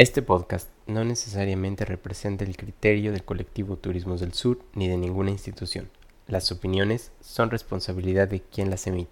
Este podcast no necesariamente representa el criterio del colectivo Turismos del Sur ni de ninguna institución. Las opiniones son responsabilidad de quien las emite.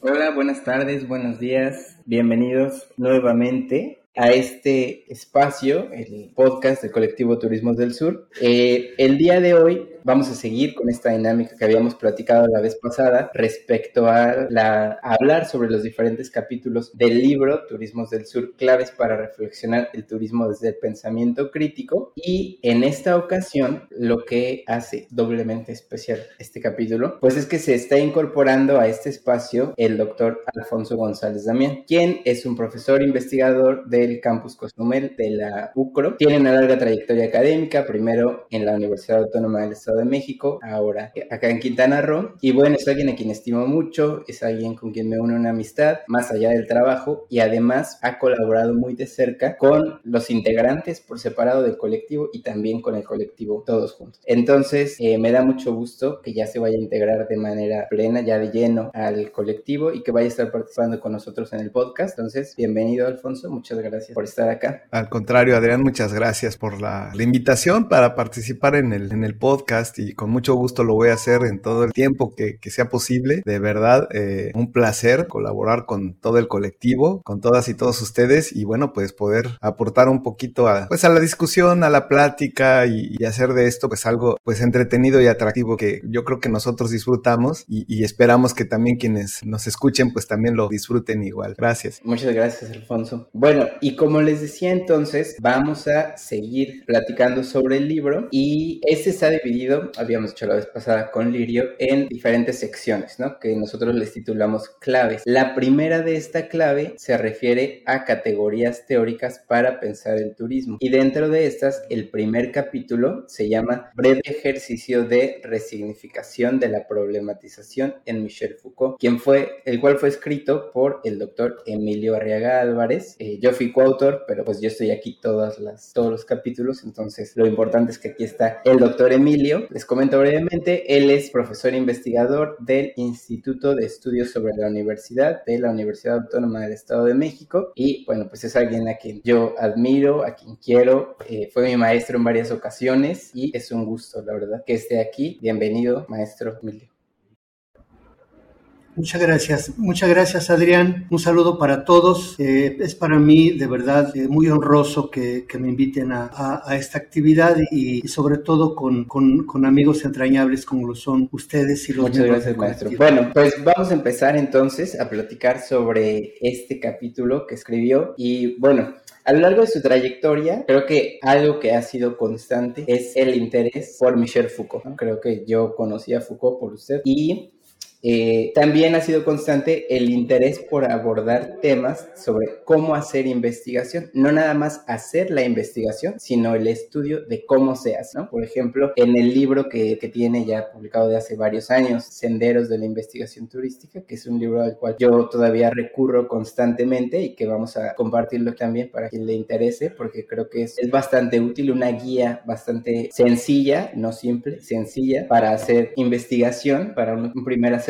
Hola, buenas tardes, buenos días, bienvenidos nuevamente a este espacio, el podcast del colectivo Turismos del Sur. Eh, el día de hoy vamos a seguir con esta dinámica que habíamos platicado la vez pasada respecto a, la, hablar sobre los diferentes capítulos del libro Turismos del Sur, claves para reflexionar el turismo desde el pensamiento crítico. Y en esta ocasión, lo que hace doblemente especial este capítulo, pues es que se está incorporando a este espacio el doctor Alfonso González Damián, quien es un profesor investigador de el campus Cozumel de la UCRO. Tiene una larga trayectoria académica, primero en la Universidad Autónoma del Estado de México, ahora acá en Quintana Roo. Y bueno, es alguien a quien estimo mucho, es alguien con quien me une una amistad más allá del trabajo y además ha colaborado muy de cerca con los integrantes por separado del colectivo y también con el colectivo todos juntos. Entonces, eh, me da mucho gusto que ya se vaya a integrar de manera plena, ya de lleno al colectivo y que vaya a estar participando con nosotros en el podcast. Entonces, bienvenido Alfonso, muchas gracias por estar acá. Al contrario, Adrián, muchas gracias por la, invitación para participar en el, en el podcast y con mucho gusto lo voy a hacer en todo el tiempo que, sea posible. De verdad, eh, un placer colaborar con todo el colectivo, con todas y todos ustedes y bueno, pues poder aportar un poquito a, pues a la discusión, a la plática y, hacer de esto pues algo pues entretenido y atractivo que yo creo que nosotros disfrutamos y, y esperamos que también quienes nos escuchen pues también lo disfruten igual. Gracias. Muchas gracias, Alfonso. Bueno, y y como les decía entonces, vamos a seguir platicando sobre el libro y este está dividido, habíamos hecho la vez pasada con Lirio, en diferentes secciones, ¿no? Que nosotros les titulamos claves. La primera de esta clave se refiere a categorías teóricas para pensar el turismo y dentro de estas, el primer capítulo se llama Breve ejercicio de resignificación de la problematización en Michel Foucault, quien fue, el cual fue escrito por el doctor Emilio Arriaga Álvarez. Eh, yo fui autor, pero pues yo estoy aquí todas las, todos los capítulos, entonces lo importante es que aquí está el doctor Emilio. Les comento brevemente, él es profesor investigador del Instituto de Estudios sobre la Universidad de la Universidad Autónoma del Estado de México y bueno, pues es alguien a quien yo admiro, a quien quiero, eh, fue mi maestro en varias ocasiones y es un gusto, la verdad, que esté aquí. Bienvenido, maestro Emilio. Muchas gracias, muchas gracias Adrián. Un saludo para todos. Eh, es para mí de verdad eh, muy honroso que, me inviten a, esta actividad y, sobre todo con, con, amigos entrañables como lo son ustedes y los Muchas gracias maestro. Bueno, pues vamos a empezar entonces a platicar sobre este capítulo que escribió y bueno, a lo largo de su trayectoria, creo que algo que ha sido constante es el interés por Michel Foucault. Creo que yo conocí a Foucault por usted y eh, también ha sido constante el interés por abordar temas sobre cómo hacer investigación, no nada más hacer la investigación, sino el estudio de cómo se hace. Por ejemplo, en el libro que, que, tiene ya publicado de hace varios años, Senderos de la Investigación Turística, que es un libro al cual yo todavía recurro constantemente y que vamos a compartirlo también para quien le interese, porque creo que es, es bastante útil, una guía bastante sencilla, no simple, sencilla, para hacer investigación, para un, un primer acercamiento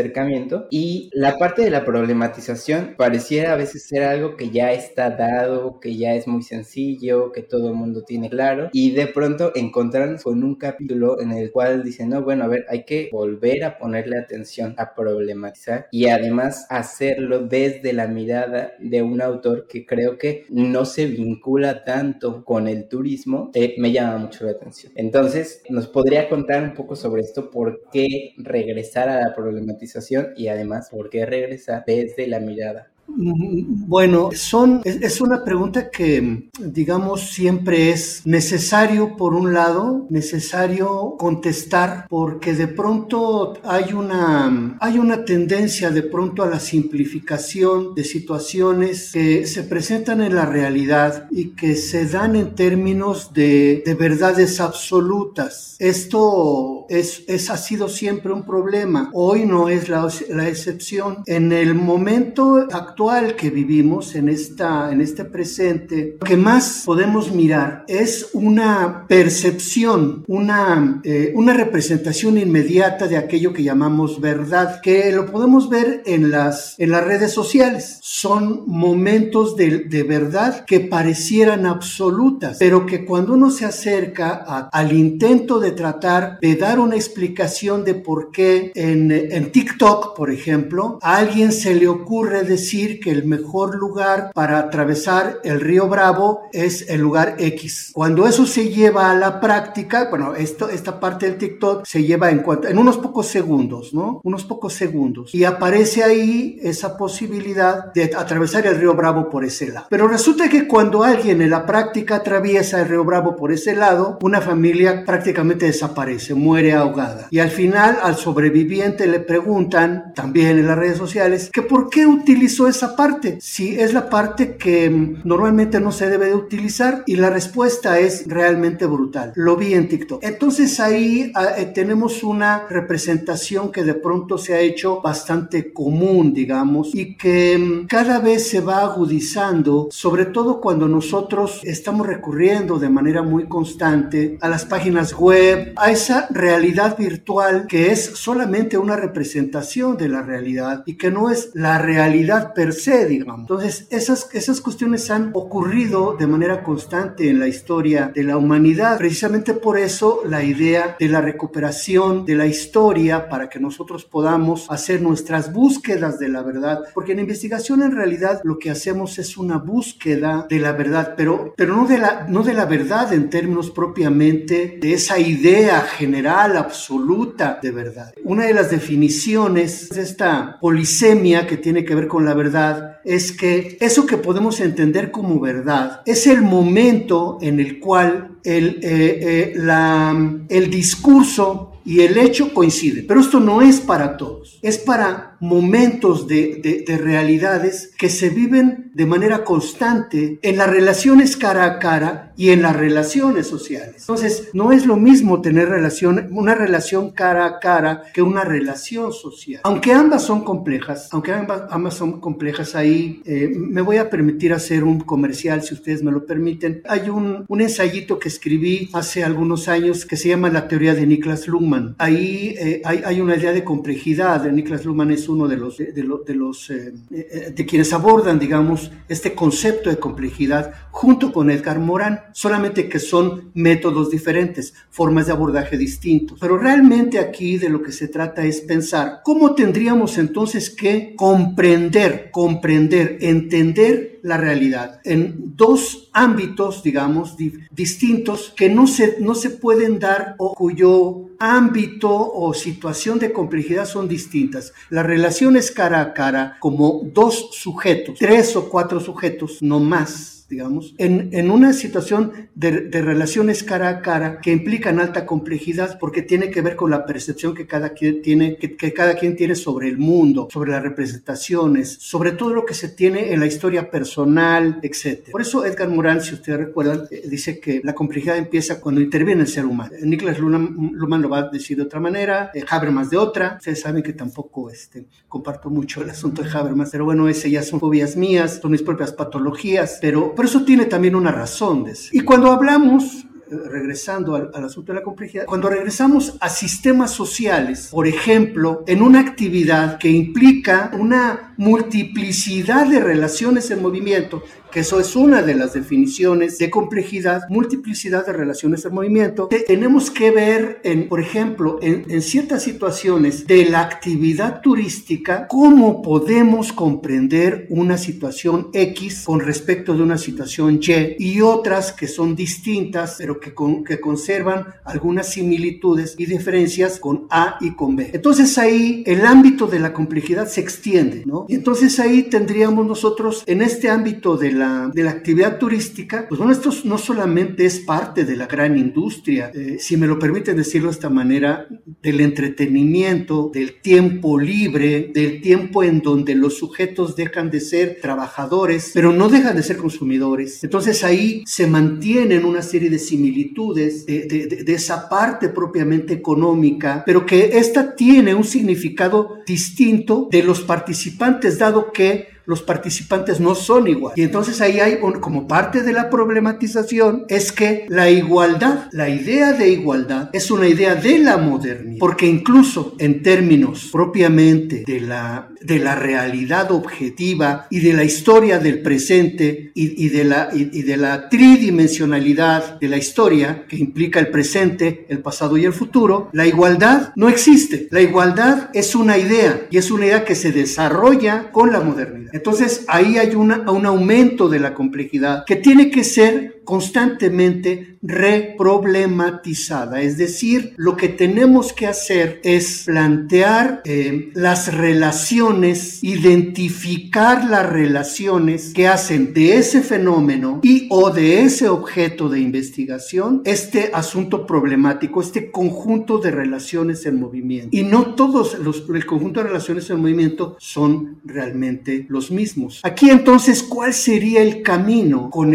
y la parte de la problematización pareciera a veces ser algo que ya está dado, que ya es muy sencillo, que todo el mundo tiene claro y de pronto encontrarnos con un capítulo en el cual dicen, no, bueno, a ver, hay que volver a ponerle atención a problematizar y además hacerlo desde la mirada de un autor que creo que no se vincula tanto con el turismo, eh, me llama mucho la atención. Entonces, ¿nos podría contar un poco sobre esto? ¿Por qué regresar a la problematización? Y además por qué regresar desde la mirada bueno, son, es, una pregunta que, digamos, siempre es necesario, por un lado, necesario contestar, porque de pronto hay una, hay una tendencia de pronto a la simplificación de situaciones que se presentan en la realidad y que se dan en términos de, de verdades absolutas. Esto es, es, ha sido siempre un problema. Hoy no es la, la excepción. En el momento actual, actual que vivimos, en, esta, en este presente, lo que más podemos mirar es una percepción, una, eh, una representación inmediata de aquello que llamamos verdad, que lo podemos ver en las, en las redes sociales. Son momentos de, de verdad que parecieran absolutas, pero que cuando uno se acerca al intento de tratar de dar una explicación de por qué en, en TikTok, por ejemplo, a alguien se le ocurre decir que el mejor lugar para atravesar el río Bravo es el lugar X. Cuando eso se lleva a la práctica, bueno, esto, esta parte del TikTok se lleva en, en unos pocos segundos, ¿no? Unos pocos segundos. Y aparece ahí esa posibilidad de atravesar el río Bravo por ese lado. Pero resulta que cuando alguien en la práctica atraviesa el río Bravo por ese lado, una familia prácticamente desaparece, muere ahogada. Y al final al sobreviviente le preguntan, también en las redes sociales, que por qué utilizó esa parte, si es la parte que mm, normalmente no se debe de utilizar y la respuesta es realmente brutal. Lo vi en TikTok. Entonces ahí ah, eh, tenemos una representación que de pronto se ha hecho bastante común, digamos, y que mm, cada vez se va agudizando, sobre todo cuando nosotros estamos recurriendo de manera muy constante a las páginas web, a esa realidad virtual que es solamente una representación de la realidad y que no es la realidad per se, digamos. Entonces, esas, esas cuestiones han ocurrido de manera constante en la historia de la humanidad. Precisamente por eso la idea de la recuperación de la historia para que nosotros podamos hacer nuestras búsquedas de la verdad, porque en investigación en realidad lo que hacemos es una búsqueda de la verdad, pero, pero no, de la, no de la verdad en términos propiamente de esa idea general, absoluta de verdad. Una de las definiciones de esta polisemia que tiene que ver con la verdad es que eso que podemos entender como verdad es el momento en el cual el, eh, eh, el discurso y el hecho coinciden. Pero esto no es para todos, es para momentos de, de, realidades que se viven de manera constante en las relaciones cara a cara y en las relaciones sociales. Entonces, no es lo mismo tener relación, una relación cara a cara que una relación social. Aunque ambas son complejas, aunque ambas, ambas son complejas ahí, eh, me voy a permitir hacer un comercial, si ustedes me lo permiten. Hay un, un ensayito que escribí hace algunos años que se llama La teoría de Niklas Luhmann. Ahí eh, hay, hay, una idea de complejidad. Niklas Luhmann es uno de los, de, los eh, eh, de quienes abordan, digamos, este concepto de complejidad junto con Edgar Morin, solamente que son métodos diferentes, formas de abordaje distintos. Pero realmente aquí de lo que se trata es pensar cómo tendríamos entonces que comprender, comprender, entender la realidad en dos ámbitos, digamos, distintos que no se, no se pueden dar o cuyo ámbito o situación de complejidad son distintas. Las relaciones cara a cara como dos sujetos, tres o cuatro sujetos, no más digamos, en, en una situación de, de, relaciones cara a cara que implican alta complejidad porque tiene que ver con la percepción que cada quien tiene, que, que, cada quien tiene sobre el mundo, sobre las representaciones, sobre todo lo que se tiene en la historia personal, etc. Por eso Edgar Morin, si ustedes recuerdan, eh, dice que la complejidad empieza cuando interviene el ser humano. Niklas Luhmann, lo va a decir de otra manera, eh, Habermas de otra. Ustedes saben que tampoco este, comparto mucho el asunto de Habermas, pero bueno, ese ya son fobias mías, son mis propias patologías, pero pero eso tiene también una razón de ser. Y cuando hablamos regresando al, al, asunto de la complejidad, cuando regresamos a sistemas sociales, por ejemplo, en una actividad que implica una multiplicidad de relaciones en movimiento, que eso es una de las definiciones de complejidad, multiplicidad de relaciones en movimiento, tenemos que ver, en, por ejemplo, en, en ciertas situaciones de la actividad turística, cómo podemos comprender una situación X con respecto de una situación Y y otras que son distintas, pero que, con, que conservan algunas similitudes y diferencias con A y con B. Entonces ahí el ámbito de la complejidad se extiende, ¿no? Y entonces ahí tendríamos nosotros en este ámbito de la, de la actividad turística, pues bueno, esto no solamente es parte de la gran industria, eh, si me lo permiten decirlo de esta manera, del entretenimiento, del tiempo libre, del tiempo en donde los sujetos dejan de ser trabajadores, pero no dejan de ser consumidores. Entonces ahí se mantienen una serie de similitudes de, de, de, de esa parte propiamente económica, pero que esta tiene un significado distinto de los participantes, dado que los participantes no son iguales. Y entonces ahí hay, como parte de la problematización, es que la igualdad, la idea de igualdad, es una idea de la modernidad, porque incluso en términos propiamente de la, de la realidad objetiva y de la historia del presente y, de, la, y de la tridimensionalidad de la historia, que implica el presente, el pasado y el futuro, la igualdad no existe. La igualdad es una idea y es una idea que se desarrolla con la modernidad. Entonces ahí hay una, un aumento de la complejidad que tiene que ser constantemente reproblematizada. Es decir, lo que tenemos que hacer es plantear eh, las relaciones, identificar las relaciones que hacen de ese fenómeno y o de ese objeto de investigación este asunto problemático, este conjunto de relaciones en movimiento. Y no todos los, el conjunto de relaciones en movimiento son realmente los mismos. Aquí entonces, ¿cuál sería el camino? Con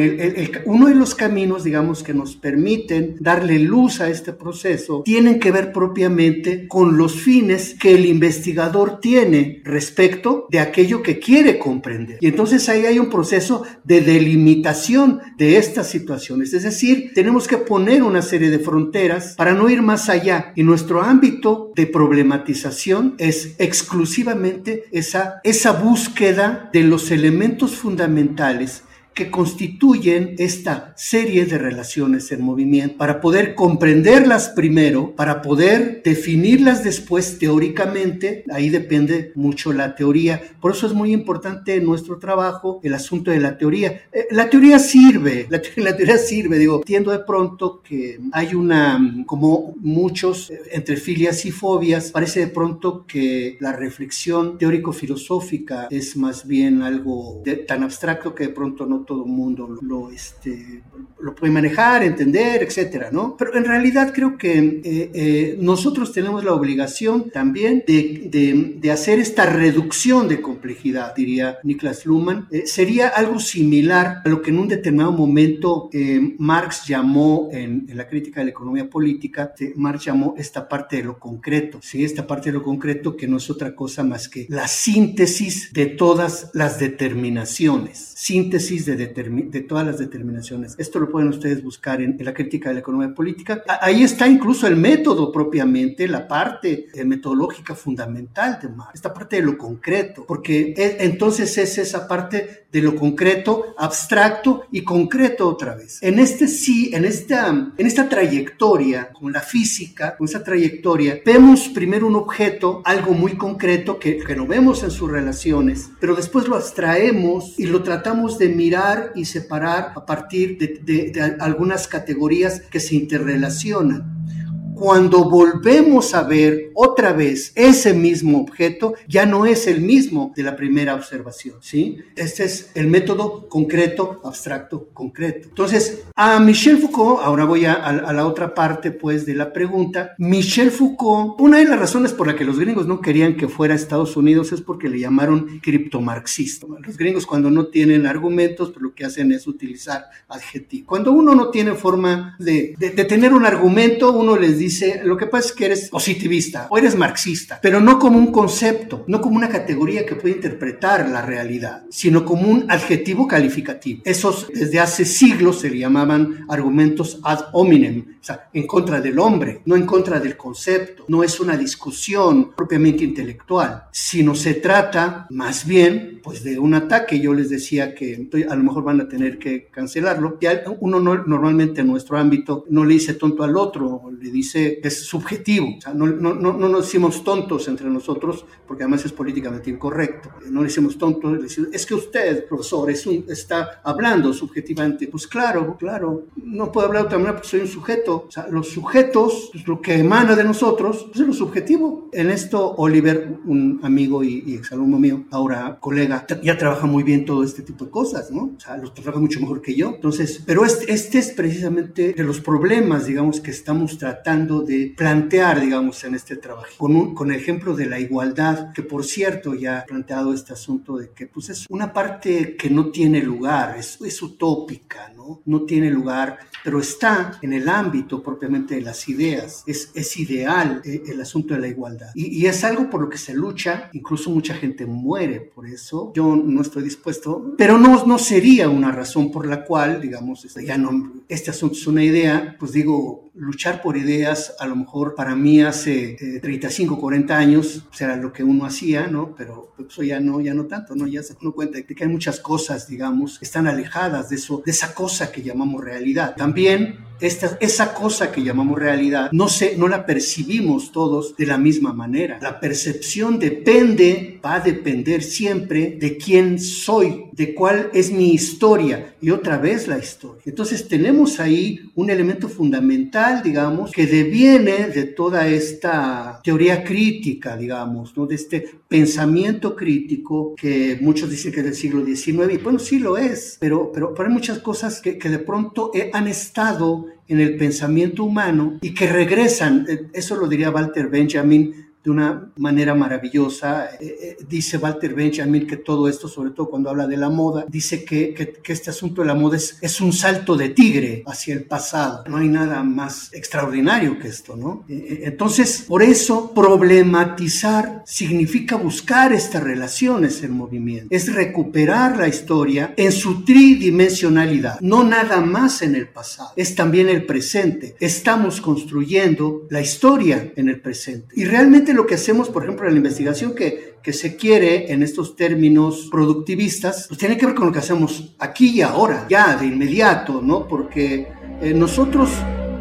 uno de los caminos, digamos, que nos permiten darle luz a este proceso, tienen que ver propiamente con los fines que el investigador tiene respecto de aquello que quiere comprender. Y entonces ahí hay un proceso de delimitación de estas situaciones. Es decir, tenemos que poner una serie de fronteras para no ir más allá. Y nuestro ámbito de problematización es exclusivamente esa, esa búsqueda de los elementos fundamentales que constituyen esta serie de relaciones en movimiento, para poder comprenderlas primero, para poder definirlas después teóricamente, ahí depende mucho la teoría. Por eso es muy importante en nuestro trabajo el asunto de la teoría. Eh, la teoría sirve, la, teoría sirve, digo, entiendo de pronto que hay una, como muchos, eh, entre filias y fobias, parece de pronto que la reflexión teórico-filosófica es más bien algo tan abstracto que de pronto no todo el mundo lo, este, lo puede manejar, entender, etcétera, ¿no? Pero en realidad creo que eh, eh, nosotros tenemos la obligación también de, de, hacer esta reducción de complejidad, diría Niklas Luhmann. Eh, sería algo similar a lo que en un determinado momento Marx llamó en, en, la crítica de la economía política, Marx llamó esta parte de lo concreto, ¿sí? Esta parte de lo concreto que no es otra cosa más que la síntesis de todas las determinaciones, síntesis de de, todas las determinaciones. Esto lo pueden ustedes buscar en, la crítica de la economía política. Ahí está incluso el método propiamente, la parte eh, metodológica fundamental de Marx, esta parte de lo concreto, porque entonces es esa parte de lo concreto, abstracto y concreto otra vez. En este sí, en esta, en esta trayectoria, con la física, con esa trayectoria, vemos primero un objeto, algo muy concreto que, que lo vemos en sus relaciones, pero después lo abstraemos y lo tratamos de mirar y separar a partir de, algunas categorías que se interrelacionan. Cuando volvemos a ver otra vez ese mismo objeto, ya no es el mismo de la primera observación, ¿sí? Este es el método concreto, abstracto, concreto. Entonces, a Michel Foucault, ahora voy a, a, la otra parte, pues, de la pregunta. Michel Foucault, una de las razones por la que los gringos no querían que fuera a Estados Unidos es porque le llamaron criptomarxista. Los gringos cuando no tienen argumentos, pues lo que hacen es utilizar adjetivos. Cuando uno no tiene forma de, de, de tener un argumento, uno les dice, lo que pasa es que eres positivista o eres marxista, pero no como un concepto, no como una categoría que puede interpretar la realidad, sino como un adjetivo calificativo. Esos desde hace siglos se le llamaban argumentos ad hominem, o sea, en contra del hombre, no en contra del concepto. No es una discusión propiamente intelectual, sino se trata más bien pues de un ataque. Yo les decía que a lo mejor van a tener que cancelarlo. Y uno no, normalmente en nuestro ámbito no le dice tonto al otro, le dice es subjetivo. O sea, no, no, no, no nos decimos tontos entre nosotros porque además es políticamente incorrecto. No le decimos tontos, es que usted, profesor, es un, está hablando subjetivamente. Pues claro, claro, no puedo hablar de otra manera porque soy un sujeto o sea, los sujetos, pues, lo que emana de nosotros, pues, es lo subjetivo. En esto, Oliver, un amigo y, y exalumno mío, ahora colega, ya trabaja muy bien todo este tipo de cosas, ¿no? O sea, los trabaja mucho mejor que yo. Entonces, pero este, este es precisamente de los problemas, digamos, que estamos tratando de plantear, digamos, en este trabajo. Con, con el ejemplo de la igualdad, que por cierto ya ha planteado este asunto de que pues es una parte que no tiene lugar, es, es utópica, ¿no? No tiene lugar, pero está en el ámbito propiamente de las ideas. Es, es ideal eh, el asunto de la igualdad. Y, y es algo por lo que se lucha, incluso mucha gente muere por eso. Yo no estoy dispuesto, pero no, no sería una razón por la cual, digamos, este, ya no, este asunto es una idea, pues digo, luchar por ideas, a lo mejor para mí hace 35, eh, 40 años, pues era lo que uno hacía, ¿no? Pero pues, eso ya no, ya no tanto, ¿no? Ya se uno cuenta de que hay muchas cosas, digamos, que están alejadas de eso, de esa cosa que llamamos realidad. También esta, esa cosa que llamamos realidad no, se, no la percibimos todos de la misma manera. La percepción depende, va a depender siempre de quién soy, de cuál es mi historia y otra vez la historia. Entonces tenemos ahí un elemento fundamental, digamos, que deviene de toda esta teoría crítica, digamos, ¿no? de este pensamiento crítico que muchos dicen que es del siglo XIX, y bueno, sí lo es, pero, pero, pero hay muchas cosas que, que de pronto han estado en el pensamiento humano y que regresan, eh, eso lo diría Walter Benjamin, de una manera maravillosa. Eh, eh, dice Walter Benjamin que todo esto, sobre todo cuando habla de la moda, dice que, que, este asunto de la moda es, es, un salto de tigre hacia el pasado. No hay nada más extraordinario que esto, ¿no? Eh, entonces, por eso, problematizar significa buscar estas relaciones en movimiento. Es recuperar la historia en su tridimensionalidad, no nada más en el pasado, es también el presente. Estamos construyendo la historia en el presente. Y realmente lo que hacemos, por ejemplo, en la investigación que, que se quiere en estos términos productivistas, pues tiene que ver con lo que hacemos aquí y ahora, ya de inmediato, ¿no? Porque eh, nosotros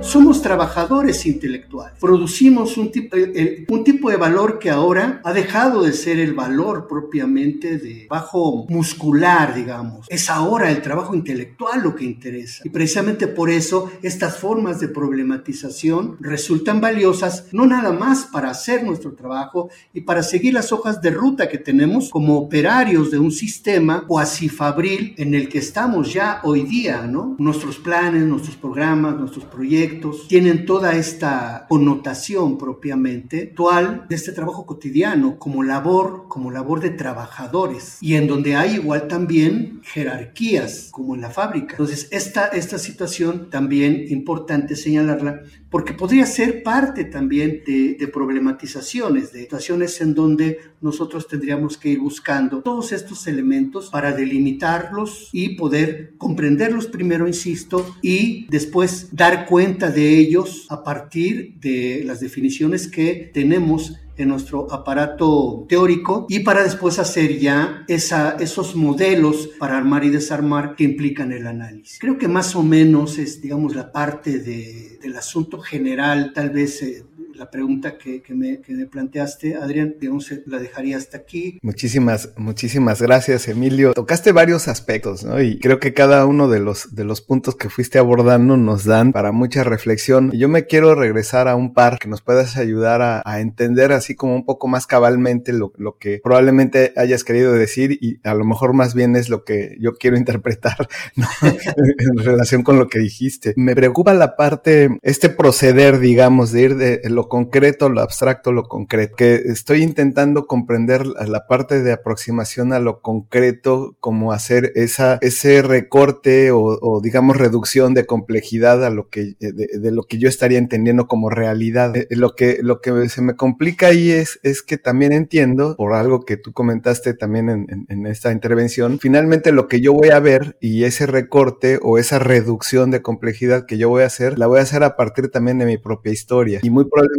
somos trabajadores intelectuales, producimos un tipo, un tipo de valor que ahora ha dejado de ser el valor propiamente de bajo muscular, digamos. Es ahora el trabajo intelectual lo que interesa. Y precisamente por eso estas formas de problematización resultan valiosas, no nada más para hacer nuestro trabajo y para seguir las hojas de ruta que tenemos como operarios de un sistema cuasi fabril en el que estamos ya hoy día, ¿no? Nuestros planes, nuestros programas, nuestros proyectos, tienen toda esta connotación propiamente actual de este trabajo cotidiano como labor, como labor de trabajadores y en donde hay igual también jerarquías como en la fábrica. Entonces, esta, esta situación también importante señalarla porque podría ser parte también de, de problematizaciones, de situaciones en donde nosotros tendríamos que ir buscando todos estos elementos para delimitarlos y poder comprenderlos primero, insisto, y después dar cuenta de ellos a partir de las definiciones que tenemos en nuestro aparato teórico y para después hacer ya esa, esos modelos para armar y desarmar que implican el análisis. Creo que más o menos es, digamos, la parte de, del asunto general, tal vez eh, la pregunta que, que, me, que, me, planteaste, Adrián, digamos, la dejaría hasta aquí. Muchísimas, muchísimas gracias, Emilio. Tocaste varios aspectos, ¿no? Y creo que cada uno de los, de los puntos que fuiste abordando nos dan para mucha reflexión. Yo me quiero regresar a un par que nos puedas ayudar a, a entender así como un poco más cabalmente lo, lo, que probablemente hayas querido decir y a lo mejor más bien es lo que yo quiero interpretar ¿no? en relación con lo que dijiste. Me preocupa la parte, este proceder, digamos, de ir de lo concreto, lo abstracto, lo concreto, que estoy intentando comprender la parte de aproximación a lo concreto, como hacer esa, ese recorte o, o digamos reducción de complejidad a lo que, de, de, lo que yo estaría entendiendo como realidad. Eh, lo que, lo que se me complica ahí es, es que también entiendo, por algo que tú comentaste también en, en, en esta intervención, finalmente lo que yo voy a ver y ese recorte o esa reducción de complejidad que yo voy a hacer, la voy a hacer a partir también de mi propia historia. Y muy probablemente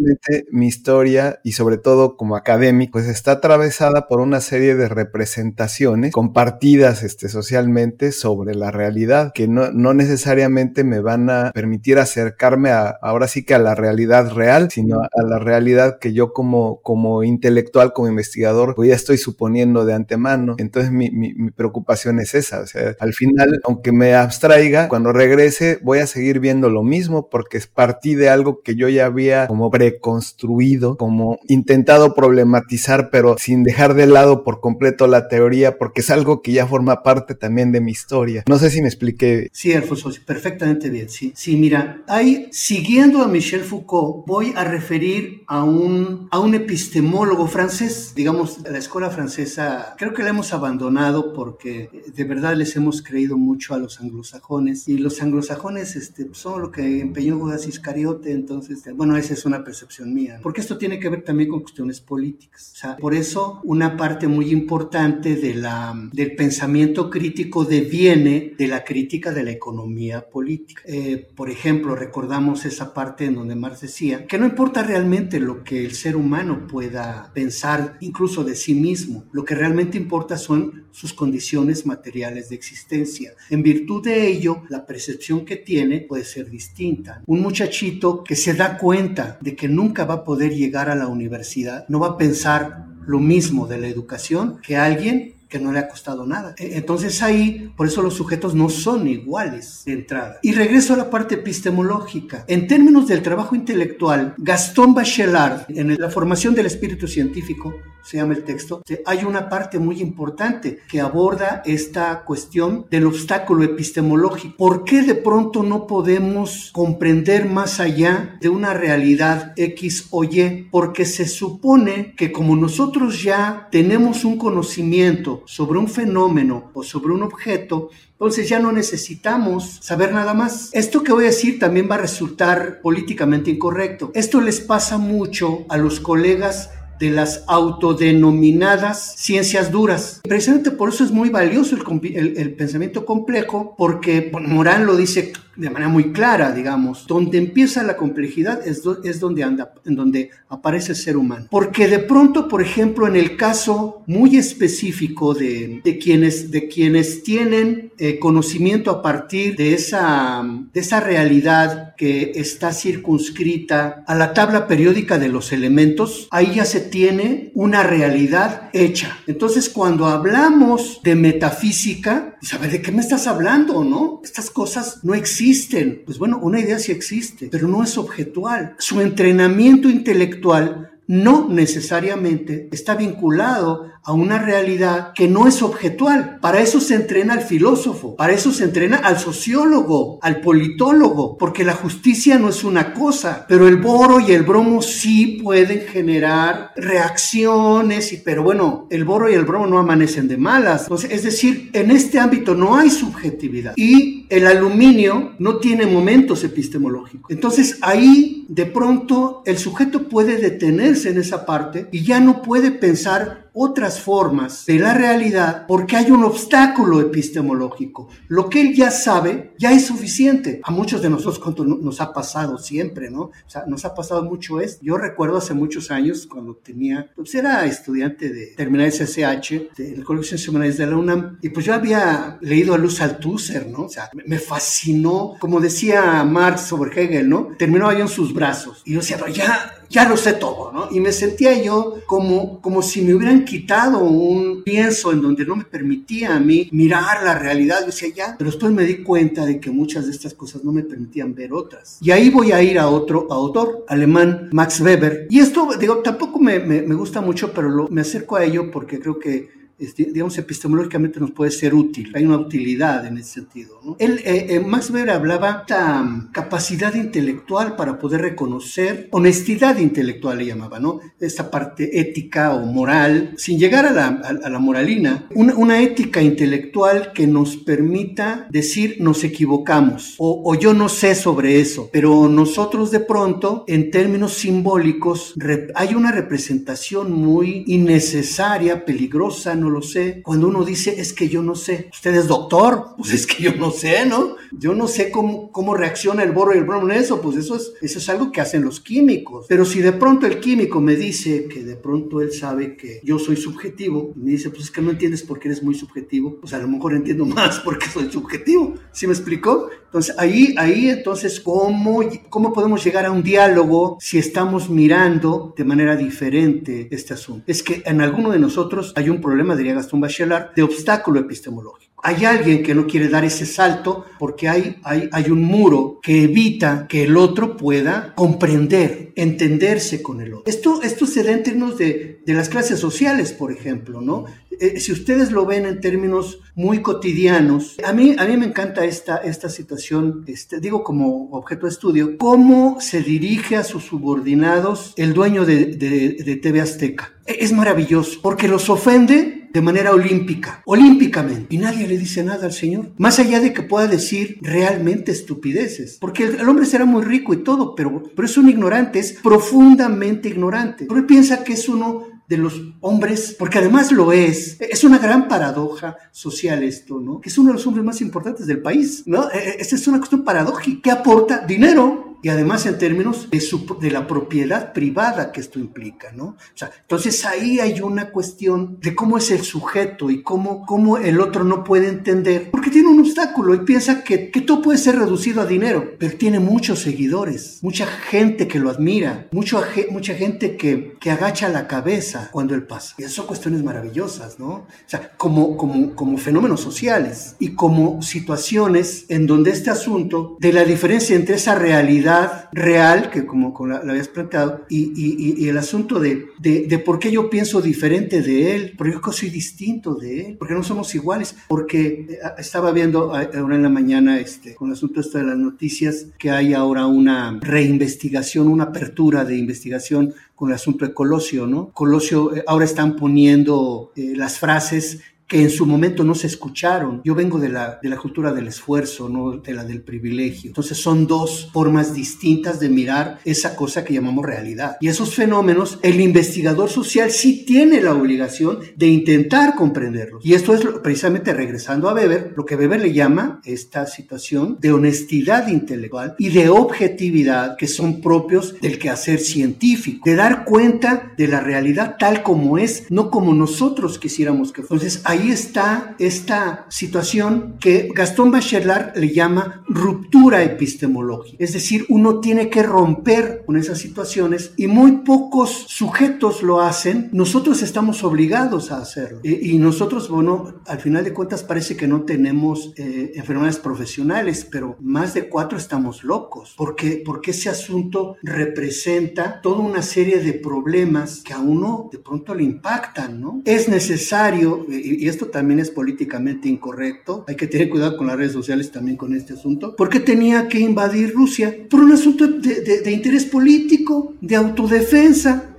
mi historia y sobre todo como académico, pues está atravesada por una serie de representaciones compartidas este, socialmente sobre la realidad, que no, no necesariamente me van a permitir acercarme a, ahora sí que a la realidad real, sino a la realidad que yo como, como intelectual, como investigador, pues ya estoy suponiendo de antemano. Entonces mi, mi, mi preocupación es esa, o sea, al final, aunque me abstraiga, cuando regrese voy a seguir viendo lo mismo porque es partí de algo que yo ya había como pre preconstruido, como intentado problematizar, pero sin dejar de lado por completo la teoría, porque es algo que ya forma parte también de mi historia. No sé si me expliqué. Sí, Alfonso, perfectamente bien. Sí, sí mira, hay, siguiendo a Michel Foucault, voy a referir a un, a un epistemólogo francés, digamos, la escuela francesa, creo que la hemos abandonado porque de verdad les hemos creído mucho a los anglosajones y los anglosajones este, son lo que empeñó Judas Iscariote, entonces, bueno, esa es una percepción mía, porque esto tiene que ver también con cuestiones políticas. O sea, por eso una parte muy importante de la, del pensamiento crítico deviene de la crítica de la economía política. Eh, por ejemplo, recordamos esa parte en donde Marx decía que no importa realmente lo que el ser humano pueda pensar incluso de sí mismo, lo que realmente importa son sus condiciones materiales de existencia. En virtud de ello, la percepción que tiene puede ser distinta. Un muchachito que se da cuenta de que nunca va a poder llegar a la universidad, no va a pensar lo mismo de la educación que alguien que no le ha costado nada. E, entonces ahí, por eso los sujetos no son iguales de entrada. Y regreso a la parte epistemológica. En términos del trabajo intelectual, Gastón Bachelard, en la formación del espíritu científico, se llama el texto, hay una parte muy importante que aborda esta cuestión del obstáculo epistemológico. ¿Por qué de pronto no podemos comprender más allá de una realidad X o Y? Porque se supone que como nosotros ya tenemos un conocimiento sobre un fenómeno o sobre un objeto, entonces ya no necesitamos saber nada más. Esto que voy a decir también va a resultar políticamente incorrecto. Esto les pasa mucho a los colegas de las autodenominadas ciencias duras. Precisamente por eso es muy valioso el, pensamiento complejo, porque Morán lo dice de manera muy clara, digamos, donde empieza la complejidad es, es donde anda, en donde aparece el ser humano. Porque de pronto, por ejemplo, en el caso muy específico de, de quienes, de quienes tienen eh, conocimiento a partir de esa, de esa realidad que está circunscrita a la tabla periódica de los elementos, ahí ya se tiene una realidad hecha. Entonces, cuando hablamos de metafísica, ¿sabes de qué me estás hablando, no? Estas cosas no existen. Pues bueno, una idea sí existe, pero no es objetual. Su entrenamiento intelectual no necesariamente está vinculado a una realidad que no es objetual. Para eso se entrena al filósofo, para eso se entrena al sociólogo, al politólogo, porque la justicia no es una cosa, pero el boro y el bromo sí pueden generar reacciones, y, pero bueno, el boro y el bromo no amanecen de malas. Es decir, en este ámbito no hay subjetividad y el aluminio no tiene momentos epistemológicos. Entonces, ahí de pronto el sujeto puede detenerse en esa parte y ya no puede pensar otras formas de la realidad porque hay un obstáculo epistemológico. Lo que él ya sabe ya es suficiente. A muchos de nosotros nos ha pasado siempre, ¿no? O sea, nos ha pasado mucho esto. Yo recuerdo hace muchos años cuando tenía, pues era estudiante de terminar SSH del Colegio de de la UNAM y pues yo había leído a Luz Althusser, ¿no? O sea, me fascinó, como decía Marx sobre Hegel, ¿no? Terminó ahí en sus brazos y yo decía, ya ya lo sé todo, ¿no? Y me sentía yo como, como si me hubieran quitado un pienso en donde no me permitía a mí mirar la realidad. Yo decía, ya, pero después me di cuenta de que muchas de estas cosas no me permitían ver otras. Y ahí voy a ir a otro autor, alemán, Max Weber. Y esto, digo, tampoco me, me, gusta mucho, pero lo, me acerco a ello porque creo que digamos, epistemológicamente nos puede ser útil. Hay una utilidad en ese sentido. ¿no? Él, eh, eh, Max Weber hablaba de um, capacidad intelectual para poder reconocer, honestidad intelectual le llamaba, ¿no? Esta parte ética o moral, sin llegar a la, a, la moralina, una, una, ética intelectual que nos permita decir nos equivocamos o, o, yo no sé sobre eso, pero nosotros de pronto, en términos simbólicos, hay una representación muy innecesaria, peligrosa, no lo sé. Cuando uno dice, es que yo no sé, usted es doctor, pues es que yo no sé, ¿no? Yo no sé cómo, cómo reacciona el boro y el bromo en eso, pues eso es, eso es algo que hacen los químicos. Pero si de pronto el químico me dice que de pronto él sabe que yo soy subjetivo, me dice, pues es que no entiendes por qué eres muy subjetivo, pues a lo mejor entiendo más porque soy subjetivo. ¿Sí me explicó? Entonces, ahí, ahí entonces, ¿cómo, ¿cómo podemos llegar a un diálogo si estamos mirando de manera diferente este asunto? Es que en alguno de nosotros hay un problema, diría Gastón Bachelard, de obstáculo epistemológico. Hay alguien que no quiere dar ese salto porque hay, hay, hay un muro que evita que el otro pueda comprender, entenderse con el otro. Esto, esto se da en términos de, de las clases sociales, por ejemplo, ¿no? Eh, si ustedes lo ven en términos muy cotidianos, a mí, a mí me encanta esta, esta situación, este, digo como objeto de estudio, cómo se dirige a sus subordinados el dueño de, de, de TV Azteca. E, es maravilloso, porque los ofende de manera olímpica, olímpicamente. Y nadie le dice nada al Señor. Más allá de que pueda decir realmente estupideces. Porque el, hombre será muy rico y todo, pero, pero es un ignorante, es profundamente ignorante. Pero piensa que es uno de los hombres, porque además lo es. Es una gran paradoja social esto, ¿no? Que es uno de los hombres más importantes del país, ¿no? E, e, esta es una cuestión paradójica que aporta dinero, y además en términos de, su, de la propiedad privada que esto implica, ¿no? O sea, entonces ahí hay una cuestión de cómo es el sujeto y cómo, cómo el otro no puede entender, porque tiene un obstáculo y piensa que, que todo puede ser reducido a dinero, pero tiene muchos seguidores, mucha gente que lo admira, mucho, mucha gente que, que agacha la cabeza cuando él pasa. Y esas son cuestiones maravillosas, ¿no? O sea, como, como, como fenómenos sociales y como situaciones en donde este asunto de la diferencia entre esa realidad real, que como, como la, habías planteado, y, el asunto de, de, por qué yo pienso diferente de él, porque yo soy distinto de él, porque no somos iguales, porque eh, estaba viendo ahora en la mañana este, con el asunto esto de las noticias que hay ahora una reinvestigación, una apertura de investigación con el asunto de Colosio, ¿no? Colosio, eh, ahora están poniendo eh, las frases que en su momento no se escucharon. Yo vengo de la, de la cultura del esfuerzo, no de la del privilegio. Entonces son dos formas distintas de mirar esa cosa que llamamos realidad. Y esos fenómenos, el investigador social sí tiene la obligación de intentar comprenderlos. Y esto es precisamente regresando a Weber, lo que Weber le llama esta situación de honestidad intelectual y de objetividad que son propios del quehacer científico, de dar cuenta de la realidad tal como es, no como nosotros quisiéramos que fuera. Entonces, ahí está esta situación que Gastón Bachelard le llama ruptura epistemológica. Es decir, uno tiene que romper con esas situaciones y muy pocos sujetos lo hacen. Nosotros estamos obligados a hacerlo. Y, nosotros, bueno, al final de cuentas parece que no tenemos eh, enfermedades profesionales, pero más de cuatro estamos locos. Porque, porque ese asunto representa toda una serie de problemas que a uno de pronto le impactan, ¿no? Es necesario, y esto también es políticamente incorrecto, hay que tener cuidado con las redes sociales también con este asunto, porque tenía que invadir Rusia por un asunto de, interés político, de autodefensa.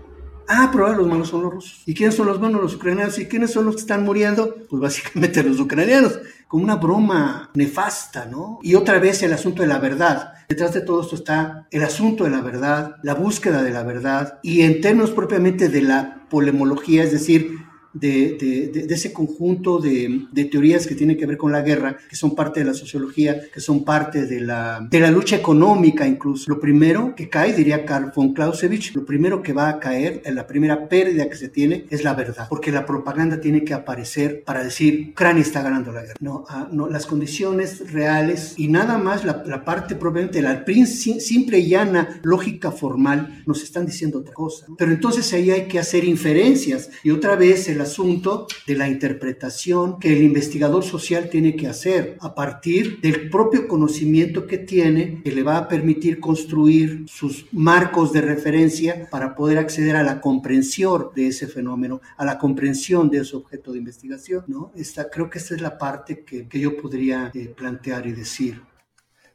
Ah, ahora los malos son los rusos. ¿Y quiénes son los malos? Los ucranianos. ¿Y quiénes son los que están muriendo? Pues básicamente los ucranianos. Como una broma nefasta, ¿no? Y otra vez el asunto de la verdad. Detrás de todo esto está el asunto de la verdad, la búsqueda de la verdad y en términos propiamente de la polemología, es decir, de, ese conjunto de, teorías que tienen que ver con la guerra, que son parte de la sociología, que son parte de la, de la lucha económica incluso. Lo primero que cae, diría Karl von Clausewitz, lo primero que va a caer, en la primera pérdida que se tiene, es la verdad, porque la propaganda tiene que aparecer para decir, Ucrania está ganando la guerra. No, ah, no las condiciones reales y nada más la, la parte probablemente la simple y llana lógica formal nos están diciendo otra cosa. Pero entonces ahí hay que hacer inferencias y otra vez el asunto de la interpretación que el investigador social tiene que hacer a partir del propio conocimiento que tiene, que le va a permitir construir sus marcos de referencia para poder acceder a la comprensión de ese fenómeno, a la comprensión de ese objeto de investigación. ¿no? Esta, creo que esta es la parte que, que yo podría eh, plantear y decir.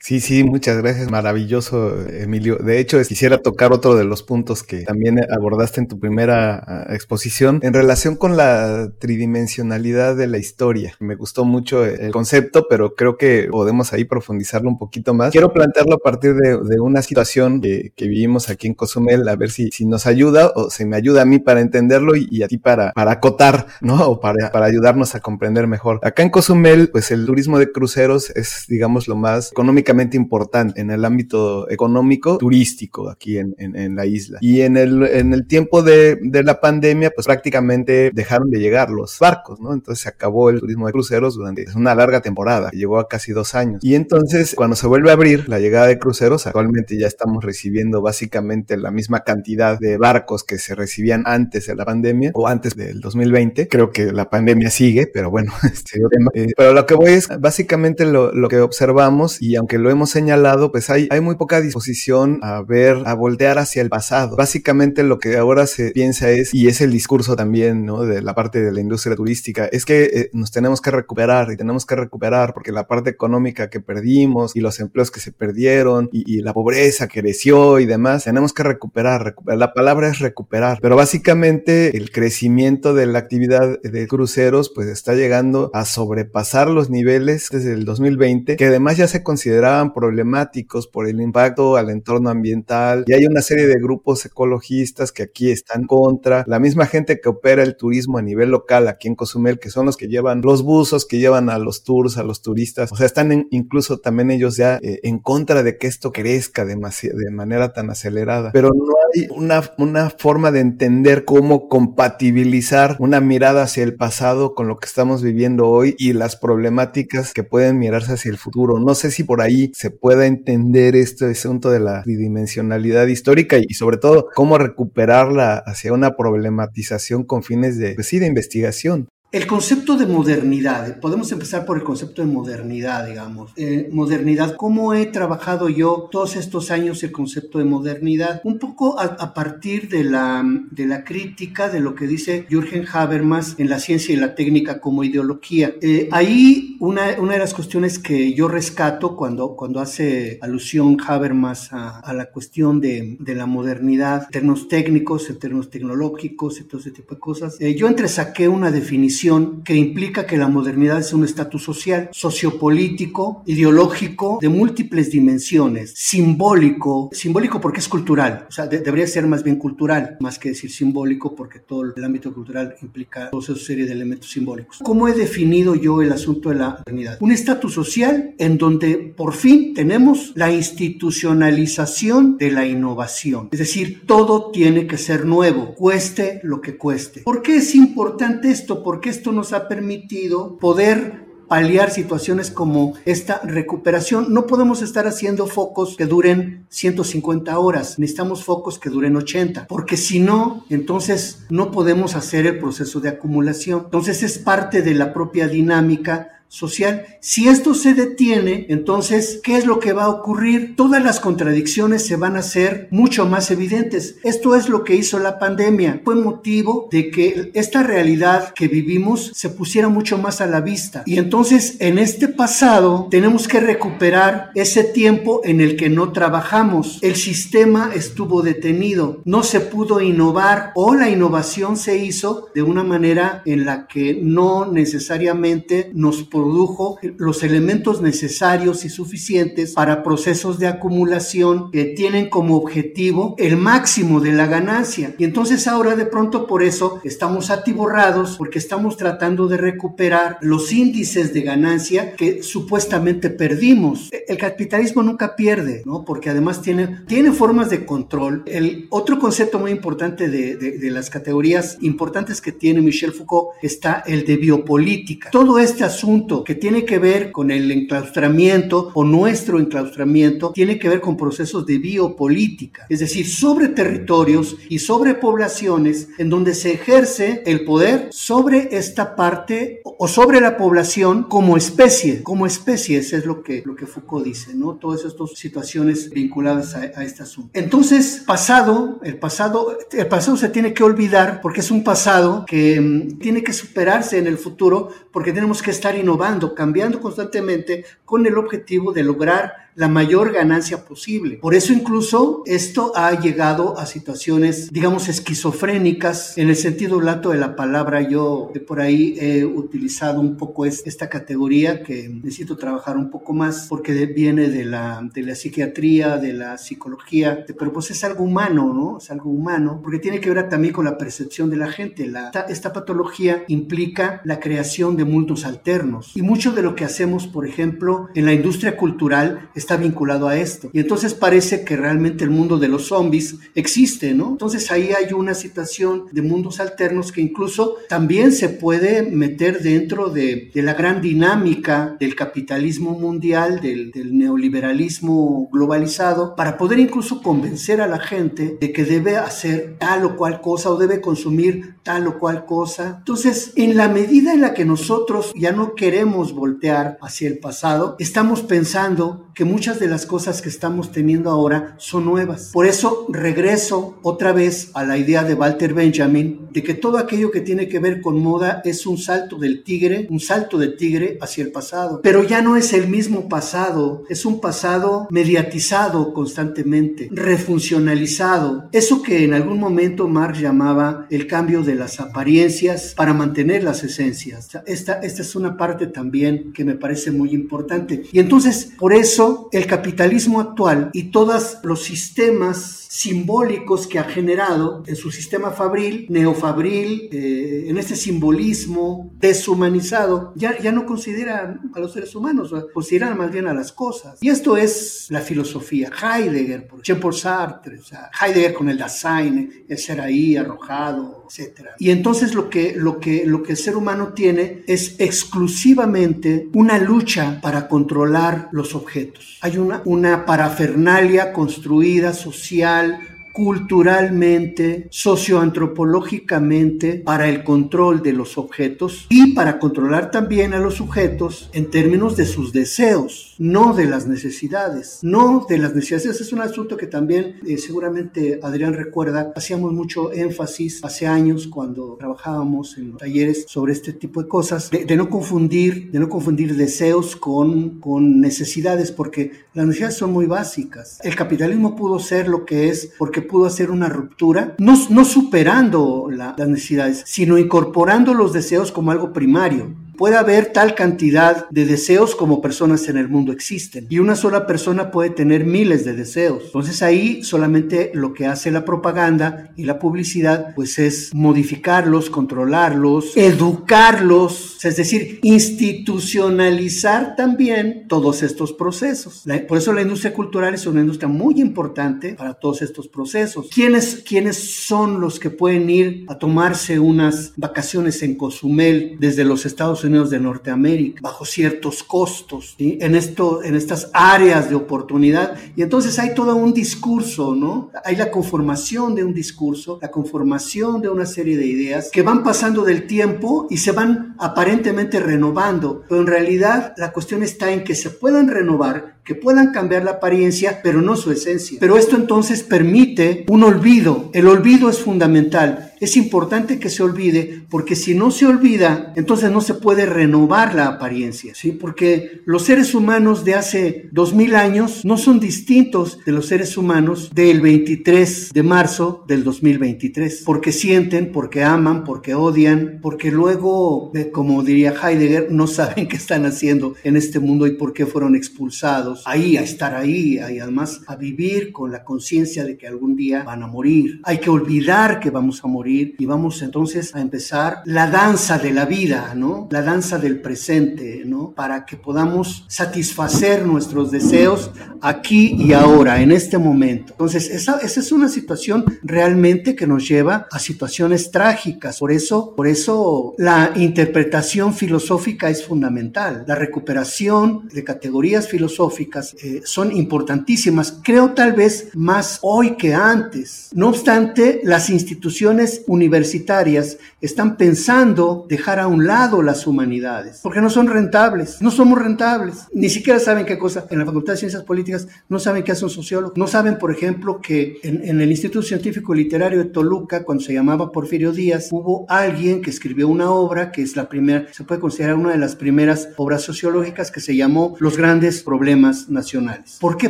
Sí, sí, muchas gracias. Maravilloso, Emilio. De hecho, quisiera tocar otro de los puntos que también abordaste en tu primera ah, exposición en relación con la tridimensionalidad de la historia. Me gustó mucho el concepto, pero creo que podemos ahí profundizarlo un poquito más. Quiero plantearlo a partir de, una situación que, vivimos aquí en Cozumel, a ver si, si nos ayuda o se me ayuda a mí para entenderlo y, a ti para, para acotar, ¿no? O para, para ayudarnos a comprender mejor. Acá en Cozumel, pues el turismo de cruceros es, digamos, lo más económico importante en el ámbito económico, turístico aquí en, en, la isla. Y en el, en el tiempo de, de, la pandemia, pues prácticamente dejaron de llegar los barcos, ¿no? Entonces se acabó el turismo de cruceros durante una larga temporada, llegó a casi dos años. Y entonces, cuando se vuelve a abrir la llegada de cruceros, actualmente ya estamos recibiendo básicamente la misma cantidad de barcos que se recibían antes de la pandemia o antes del 2020. Creo que la pandemia sigue, pero bueno, este, eh, pero lo que voy es básicamente lo, lo, que observamos y aunque lo hemos señalado, pues hay, hay muy poca disposición a ver, a voltear hacia el pasado. Básicamente lo que ahora se piensa es, y es el discurso también, ¿no? De la parte de la industria turística, es que eh, nos tenemos que recuperar y tenemos que recuperar porque la parte económica que perdimos y los empleos que se perdieron y, y la pobreza que creció y demás, tenemos que recuperar, recuperar. La palabra es recuperar, pero básicamente el crecimiento de la actividad de cruceros pues está llegando a sobrepasar los niveles desde el 2020 que además ya se consideraban problemáticos por el impacto al entorno ambiental y hay una serie de grupos ecologistas que aquí están contra, la misma gente que opera el turismo a nivel local aquí en Cozumel que son los que llevan los buzos, que llevan a los tours, a los turistas, o sea, están incluso también ellos ya eh, en contra de que esto crezca de, de manera tan acelerada, pero no hay una, una forma de entender cómo compatibilizar una mirada hacia el pasado con lo que estamos viviendo hoy y las problemáticas que pueden mirarse hacia el futuro. No sé si por ahí se pueda entender este asunto de la tridimensionalidad histórica y, sobre todo cómo recuperarla hacia una problematización con fines de, pues sí, de investigación. El concepto de modernidad, podemos empezar por el concepto de modernidad, digamos. Eh, modernidad, ¿cómo he trabajado yo todos estos años el concepto de modernidad? Un poco a, partir de la, de la crítica de lo que dice Jürgen Habermas en la ciencia y la técnica como ideología. Eh, ahí una, una, de las cuestiones que yo rescato cuando, cuando hace alusión Habermas a, a la cuestión de, de, la modernidad, en términos técnicos, en términos tecnológicos y todo ese tipo de cosas, eh, yo entresaqué una definición que implica que la modernidad es un estatus social, sociopolítico, ideológico, de múltiples dimensiones, simbólico, simbólico porque es cultural, o sea, debería ser más bien cultural, más que decir simbólico porque todo el ámbito cultural implica toda esa serie de elementos simbólicos. ¿Cómo he definido yo el asunto de la modernidad? Un estatus social en donde por fin tenemos la institucionalización de la innovación, es decir, todo tiene que ser nuevo, cueste lo que cueste. ¿Por qué es importante esto? Porque esto nos ha permitido poder paliar situaciones como esta recuperación. No podemos estar haciendo focos que duren 150 horas, necesitamos focos que duren 80, porque si no, entonces no podemos hacer el proceso de acumulación. Entonces es parte de la propia dinámica social. Si esto se detiene, entonces, ¿qué es lo que va a ocurrir? Todas las contradicciones se van a hacer mucho más evidentes. Esto es lo que hizo la pandemia. Fue motivo de que esta realidad que vivimos se pusiera mucho más a la vista. Y entonces, en este pasado, tenemos que recuperar ese tiempo en el que no trabajamos. El sistema estuvo detenido, no se pudo innovar o la innovación se hizo de una manera en la que no necesariamente nos produjo los elementos necesarios y suficientes para procesos de acumulación que tienen como objetivo el máximo de la ganancia. Y entonces ahora de pronto por eso estamos atiborrados porque estamos tratando de recuperar los índices de ganancia que supuestamente perdimos. El capitalismo nunca pierde, ¿no? Porque además tiene, tiene formas de control. El otro concepto muy importante de, de, de las categorías importantes que tiene Michel Foucault está el de biopolítica. Todo este asunto que tiene que ver con el enclaustramiento o nuestro enclaustramiento tiene que ver con procesos de biopolítica, es decir, sobre territorios y sobre poblaciones en donde se ejerce el poder sobre esta parte o sobre la población como especie, como especies es lo que, lo que Foucault dice, ¿no? Todas estas situaciones vinculadas a, a este asunto. Entonces, pasado, el pasado, el pasado se tiene que olvidar porque es un pasado que mm, tiene que superarse en el futuro porque tenemos que estar innovando cambiando constantemente con el objetivo de lograr la mayor ganancia posible. Por eso incluso esto ha llegado a situaciones, digamos, esquizofrénicas en el sentido lato de la palabra. Yo por ahí he utilizado un poco esta categoría que necesito trabajar un poco más porque viene de la, de la psiquiatría, de la psicología, pero pues es algo humano, ¿no? Es algo humano porque tiene que ver también con la percepción de la gente. La, esta patología implica la creación de mundos alternos y mucho de lo que hacemos, por ejemplo, en la industria cultural está vinculado a esto. Y entonces parece que realmente el mundo de los zombies existe, ¿no? Entonces ahí hay una situación de mundos alternos que incluso también se puede meter dentro de, la gran dinámica del capitalismo mundial, del, del neoliberalismo globalizado, para poder incluso convencer a la gente de que debe hacer tal o cual cosa o debe consumir tal o cual cosa. Entonces, en la medida en la que nosotros ya no queremos voltear hacia el pasado, estamos pensando que muchas de las cosas que estamos teniendo ahora son nuevas. Por eso regreso otra vez a la idea de Walter Benjamin de que todo aquello que tiene que ver con moda es un salto del tigre, un salto de tigre hacia el pasado. Pero ya no es el mismo pasado, es un pasado mediatizado constantemente, refuncionalizado. Eso que en algún momento Marx llamaba el cambio de las apariencias para mantener las esencias. Esta, esta es una parte también que me parece muy importante. Y entonces, por eso, el capitalismo actual y todos los sistemas simbólicos que ha generado en su sistema fabril, neofabril, eh, en este simbolismo deshumanizado, ya, ya no considera a los seres humanos, consideran más bien a las cosas. Y esto es la filosofía. Heidegger, por ejemplo, Sartre, Heidegger con el Dasein, el ser ahí arrojado, etc. Y entonces lo que, lo, que, lo que el ser humano tiene es exclusivamente una lucha para controlar los objetos. Hay una, una parafernalia construida social culturalmente, socioantropológicamente para el control de los objetos y para controlar también a los sujetos en términos de sus deseos, no de las necesidades, no de las necesidades. es un asunto que también eh, seguramente Adrián recuerda, hacíamos mucho énfasis hace años cuando trabajábamos en talleres sobre este tipo de cosas, de, no confundir, de no confundir deseos con, con necesidades, porque las necesidades son muy básicas. El capitalismo pudo ser lo que es porque pudo hacer una ruptura, no, no superando las necesidades, sino incorporando los deseos como algo primario puede haber tal cantidad de deseos como personas en el mundo existen. Y una sola persona puede tener miles de deseos. Entonces ahí solamente lo que hace la propaganda y la publicidad pues es modificarlos, controlarlos, educarlos, es decir, institucionalizar también todos estos procesos. por eso la industria cultural es una industria muy importante para todos estos procesos. ¿Quiénes, ¿Quiénes son los que pueden ir a tomarse unas vacaciones en Cozumel desde los Estados Unidos? De Norteamérica bajo ciertos costos en, esto, en estas áreas de oportunidad. Y entonces hay todo un discurso, ¿no? Hay la conformación de un discurso, la conformación de una serie de ideas que van pasando del tiempo y se van aparentemente renovando, pero en realidad la cuestión está en que se puedan renovar que puedan cambiar la apariencia, pero no su esencia. Pero esto entonces permite un olvido. El olvido es fundamental. Es importante que se olvide porque si no se olvida, entonces no se puede renovar la apariencia, ¿sí? Porque los seres humanos de hace dos mil años no son distintos de los seres humanos del 23 de marzo del 2023, porque sienten, porque aman, porque odian, porque luego, eh, como diría Heidegger, no saben qué están haciendo en este mundo y por qué fueron expulsados ahí, a estar ahí, y además a vivir con la conciencia de que algún día van a morir. Hay que olvidar que vamos a morir y vamos entonces a empezar la danza de la vida, ¿no? La danza del presente, ¿no? Para que podamos satisfacer nuestros deseos aquí y ahora, en este momento. Entonces, esa, esa es una situación realmente que nos lleva a situaciones trágicas. Por eso, por eso la interpretación filosófica es fundamental. La recuperación de categorías filosóficas eh, son importantísimas, creo tal vez más hoy que antes. No obstante, las instituciones universitarias están pensando dejar a un lado las humanidades, porque no son rentables, no somos rentables, ni siquiera saben qué cosa, en la Facultad de Ciencias Políticas no saben qué hace un sociólogo, no saben, por ejemplo, que en, en el Instituto Científico Literario de Toluca, cuando se llamaba Porfirio Díaz, hubo alguien que escribió una obra que es la primera, se puede considerar una de las primeras obras sociológicas que se llamó Los grandes problemas nacionales. ¿Por qué?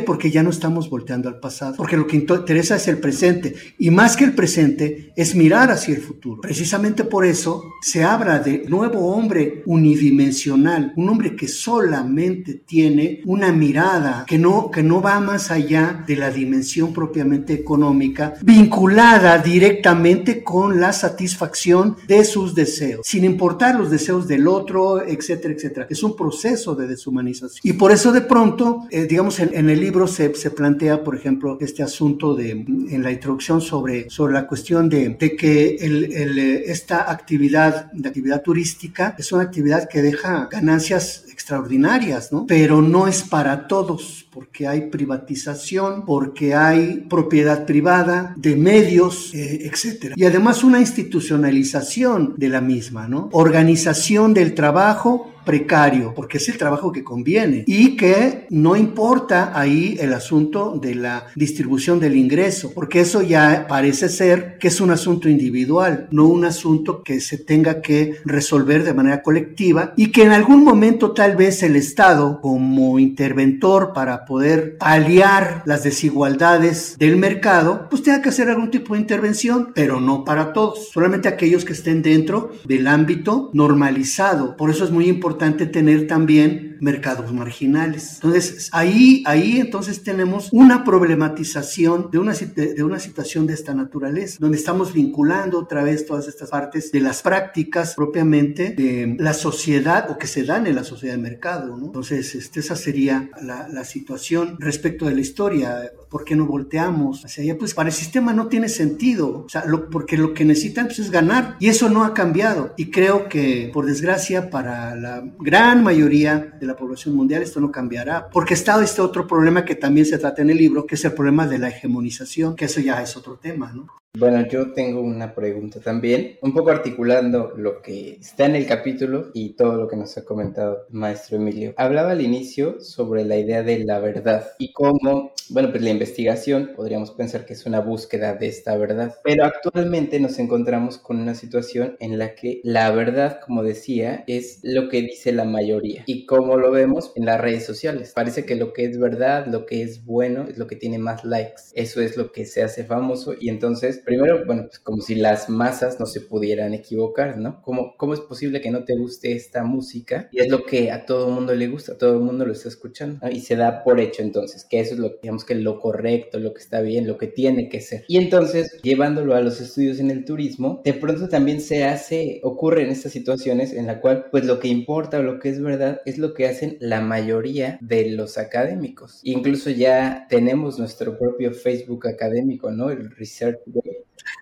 Porque ya no estamos volteando al pasado, porque lo que interesa es el presente. Y más que el presente es mirar hacia el futuro. Precisamente por eso se habla de nuevo hombre unidimensional, un hombre que solamente tiene una mirada que no, que no va más allá de la dimensión propiamente económica, vinculada directamente con la satisfacción de sus deseos, sin importar los deseos del otro, etcétera, etcétera. Es un proceso de deshumanización. Y por eso de pronto, eh, digamos, en, el libro se, se, plantea, por ejemplo, este asunto de, en la introducción sobre, sobre la cuestión de, de que el, el, esta actividad, de actividad turística, es una actividad que deja ganancias extraordinarias, ¿no? Pero no es para todos, porque hay privatización, porque hay propiedad privada de medios, eh, etcétera. Y además una institucionalización de la misma, ¿no? Organización del trabajo precario, porque es el trabajo que conviene y que no importa ahí el asunto de la distribución del ingreso, porque eso ya parece ser que es un asunto individual, no un asunto que se tenga que resolver de manera colectiva y que en algún momento tal vez el Estado como interventor para poder aliar las desigualdades del mercado, pues tenga que hacer algún tipo de intervención, pero no para todos, solamente aquellos que estén dentro del ámbito normalizado. Por eso es muy importante tener también mercados marginales. Entonces, ahí, ahí entonces tenemos una problematización de una, de una situación de esta naturaleza, donde estamos vinculando otra vez todas estas partes de las prácticas propiamente de la sociedad o que se dan en la sociedad de mercado. ¿no? Entonces, este, esa sería la, la situación respecto de la historia. ¿Por qué no volteamos hacia allá? Pues para el sistema no tiene sentido, o sea, lo, porque lo que necesitan pues, es ganar y eso no ha cambiado. Y creo que, por desgracia, para la gran mayoría de la población mundial, esto no cambiará, porque está este otro problema que también se trata en el libro, que es el problema de la hegemonización, que eso ya es otro tema, ¿no? Bueno, yo tengo una pregunta también, un poco articulando lo que está en el capítulo y todo lo que nos ha comentado maestro Emilio. Hablaba al inicio sobre la idea de la verdad y cómo, bueno, pues la investigación podríamos pensar que es una búsqueda de esta verdad, pero actualmente nos encontramos con una situación en la que la verdad, como decía, es lo que dice la mayoría y como lo vemos en las redes sociales. Parece que lo que es verdad, lo que es bueno, es lo que tiene más likes. Eso es lo que se hace famoso y entonces primero, bueno, pues como si las masas no se pudieran equivocar, ¿no? ¿Cómo, ¿Cómo es posible que no te guste esta música? Y es lo que a todo el mundo le gusta, a todo el mundo lo está escuchando, Y se da por hecho entonces, que eso es lo, digamos que lo correcto, lo que está bien, lo que tiene que ser. Y entonces, llevándolo a los estudios en el turismo, de pronto también se hace, ocurre en estas situaciones en la cual, pues lo que importa o lo que es verdad es lo que hacen la mayoría de los académicos. Incluso ya tenemos nuestro propio Facebook académico, ¿no? El Research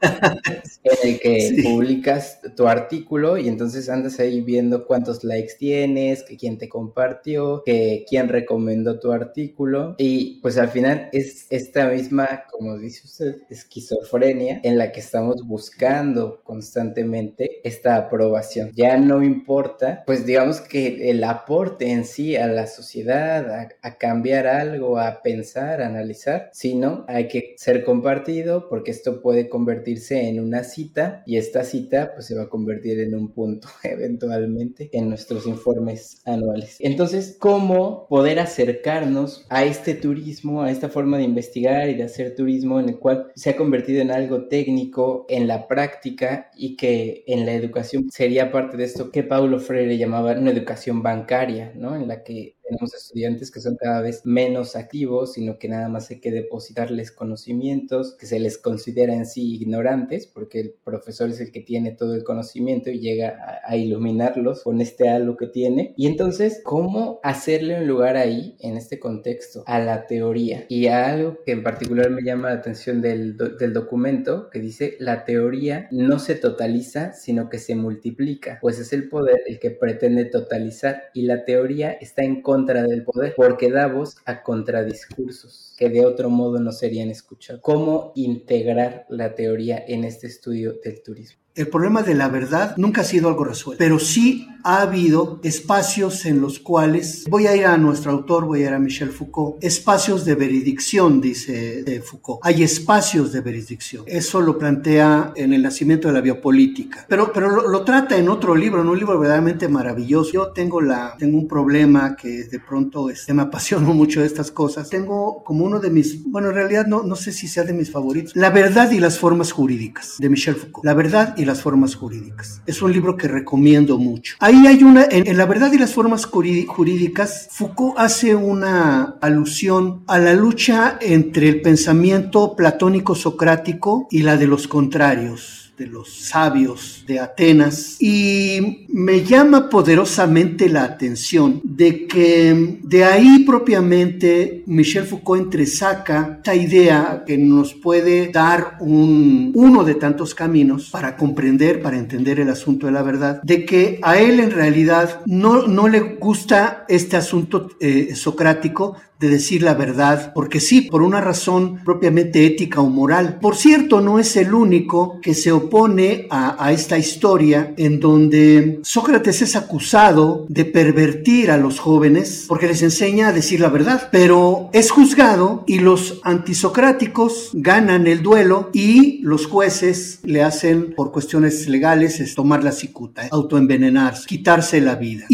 en el que publicas tu artículo y entonces andas ahí viendo cuántos likes tienes, que quién te compartió, que quién recomendó tu artículo y pues al final es esta misma, como dice usted, esquizofrenia en la que estamos buscando constantemente esta aprobación. Ya no importa, pues digamos que el aporte en sí a la sociedad, a, a cambiar algo, a pensar, a analizar, sino hay que ser compartido porque esto puede convertirse convertirse en una cita y esta cita pues se va a convertir en un punto eventualmente en nuestros informes anuales. Entonces, ¿cómo poder acercarnos a este turismo, a esta forma de investigar y de hacer turismo en el cual se ha convertido en algo técnico en la práctica y que en la educación sería parte de esto que Paulo Freire llamaba una educación bancaria, ¿no? En la que tenemos estudiantes que son cada vez menos activos, sino que nada más hay que depositarles conocimientos, que se les considera en sí ignorantes, porque el profesor es el que tiene todo el conocimiento y llega a, iluminarlos con este algo que tiene. Y entonces, ¿cómo hacerle un lugar ahí, en este contexto, a la teoría? Y a algo que en particular me llama la atención del, del documento, que dice, la teoría no se totaliza, sino que se multiplica, pues es el poder el que pretende totalizar y la teoría está en contra contra del poder, porque da voz a contradiscursos que de otro modo no serían escuchados. ¿Cómo integrar la teoría en este estudio del turismo? El problema de la verdad nunca ha sido algo resuelto, pero sí ha habido espacios en los cuales, voy a ir a nuestro autor, voy a ir a Michel Foucault, espacios de veridicción, dice Foucault. Hay espacios de veridicción. Eso lo plantea en El nacimiento de la biopolítica, pero, pero lo, trata en otro libro, en un libro verdaderamente maravilloso. Yo tengo, la, tengo un problema que de pronto este, me apasiono mucho de estas cosas. Tengo como uno de mis, bueno, en realidad no, no sé si sea de mis favoritos, La verdad y las formas jurídicas de Michel Foucault. La verdad y las formas jurídicas. Es un libro que recomiendo mucho. Ahí hay una, en, La verdad y las formas jurídicas, Foucault hace una alusión a la lucha entre el pensamiento platónico socrático y la de los contrarios de los sabios de Atenas. Y me llama poderosamente la atención de que de ahí propiamente Michel Foucault entresaca esta idea que nos puede dar un, uno de tantos caminos para comprender, para entender el asunto de la verdad, de que a él en realidad no, no le gusta este asunto eh, socrático de decir la verdad, porque sí, por una razón propiamente ética o moral. Por cierto, no es el único que se opone a, esta historia en donde Sócrates es acusado de pervertir a los jóvenes porque les enseña a decir la verdad, pero es juzgado y los antisocráticos ganan el duelo y los jueces le hacen por cuestiones legales es tomar la cicuta, autoenvenenarse, quitarse la vida.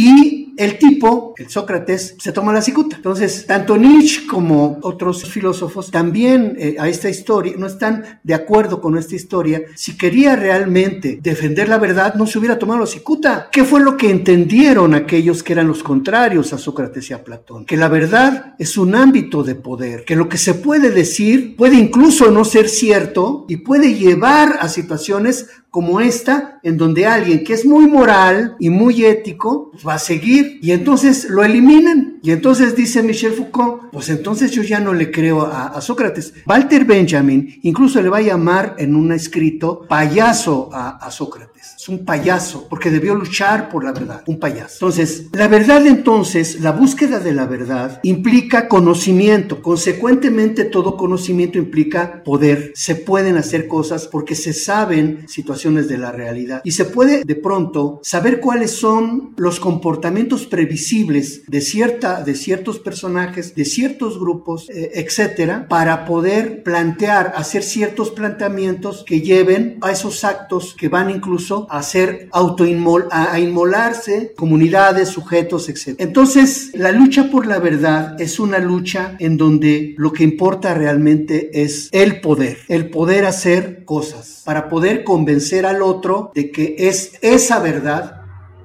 El tipo, el Sócrates, se toma la cicuta. Entonces, tanto Nietzsche como otros filósofos también eh, a esta historia no están de acuerdo con esta historia. Si quería realmente defender la verdad, no se hubiera tomado la cicuta. ¿Qué fue lo que entendieron aquellos que eran los contrarios a Sócrates y a Platón? Que la verdad es un ámbito de poder, que lo que se puede decir puede incluso no ser cierto y puede llevar a situaciones como esta, en donde alguien que es muy moral y muy ético va a seguir y entonces lo eliminan. Y entonces dice Michel Foucault, pues entonces yo ya no le creo a, Sócrates. Walter Benjamin incluso le va a llamar en un escrito payaso a Sócrates es un payaso, porque debió luchar por la verdad, un payaso. Entonces, la verdad entonces, la búsqueda de la verdad implica conocimiento, consecuentemente todo conocimiento implica poder, se pueden hacer cosas porque se saben situaciones de la realidad. Y se puede de pronto saber cuáles son los comportamientos previsibles de, cierta, de ciertos personajes, de ciertos grupos, eh, etcétera, para poder plantear, hacer ciertos planteamientos que lleven a esos actos que van incluso a hacer autoinmol, a, inmolarse comunidades, sujetos, etc. Entonces, la lucha por la verdad es una lucha en donde lo que importa realmente es el poder, el poder hacer cosas, para poder convencer al otro de que es esa verdad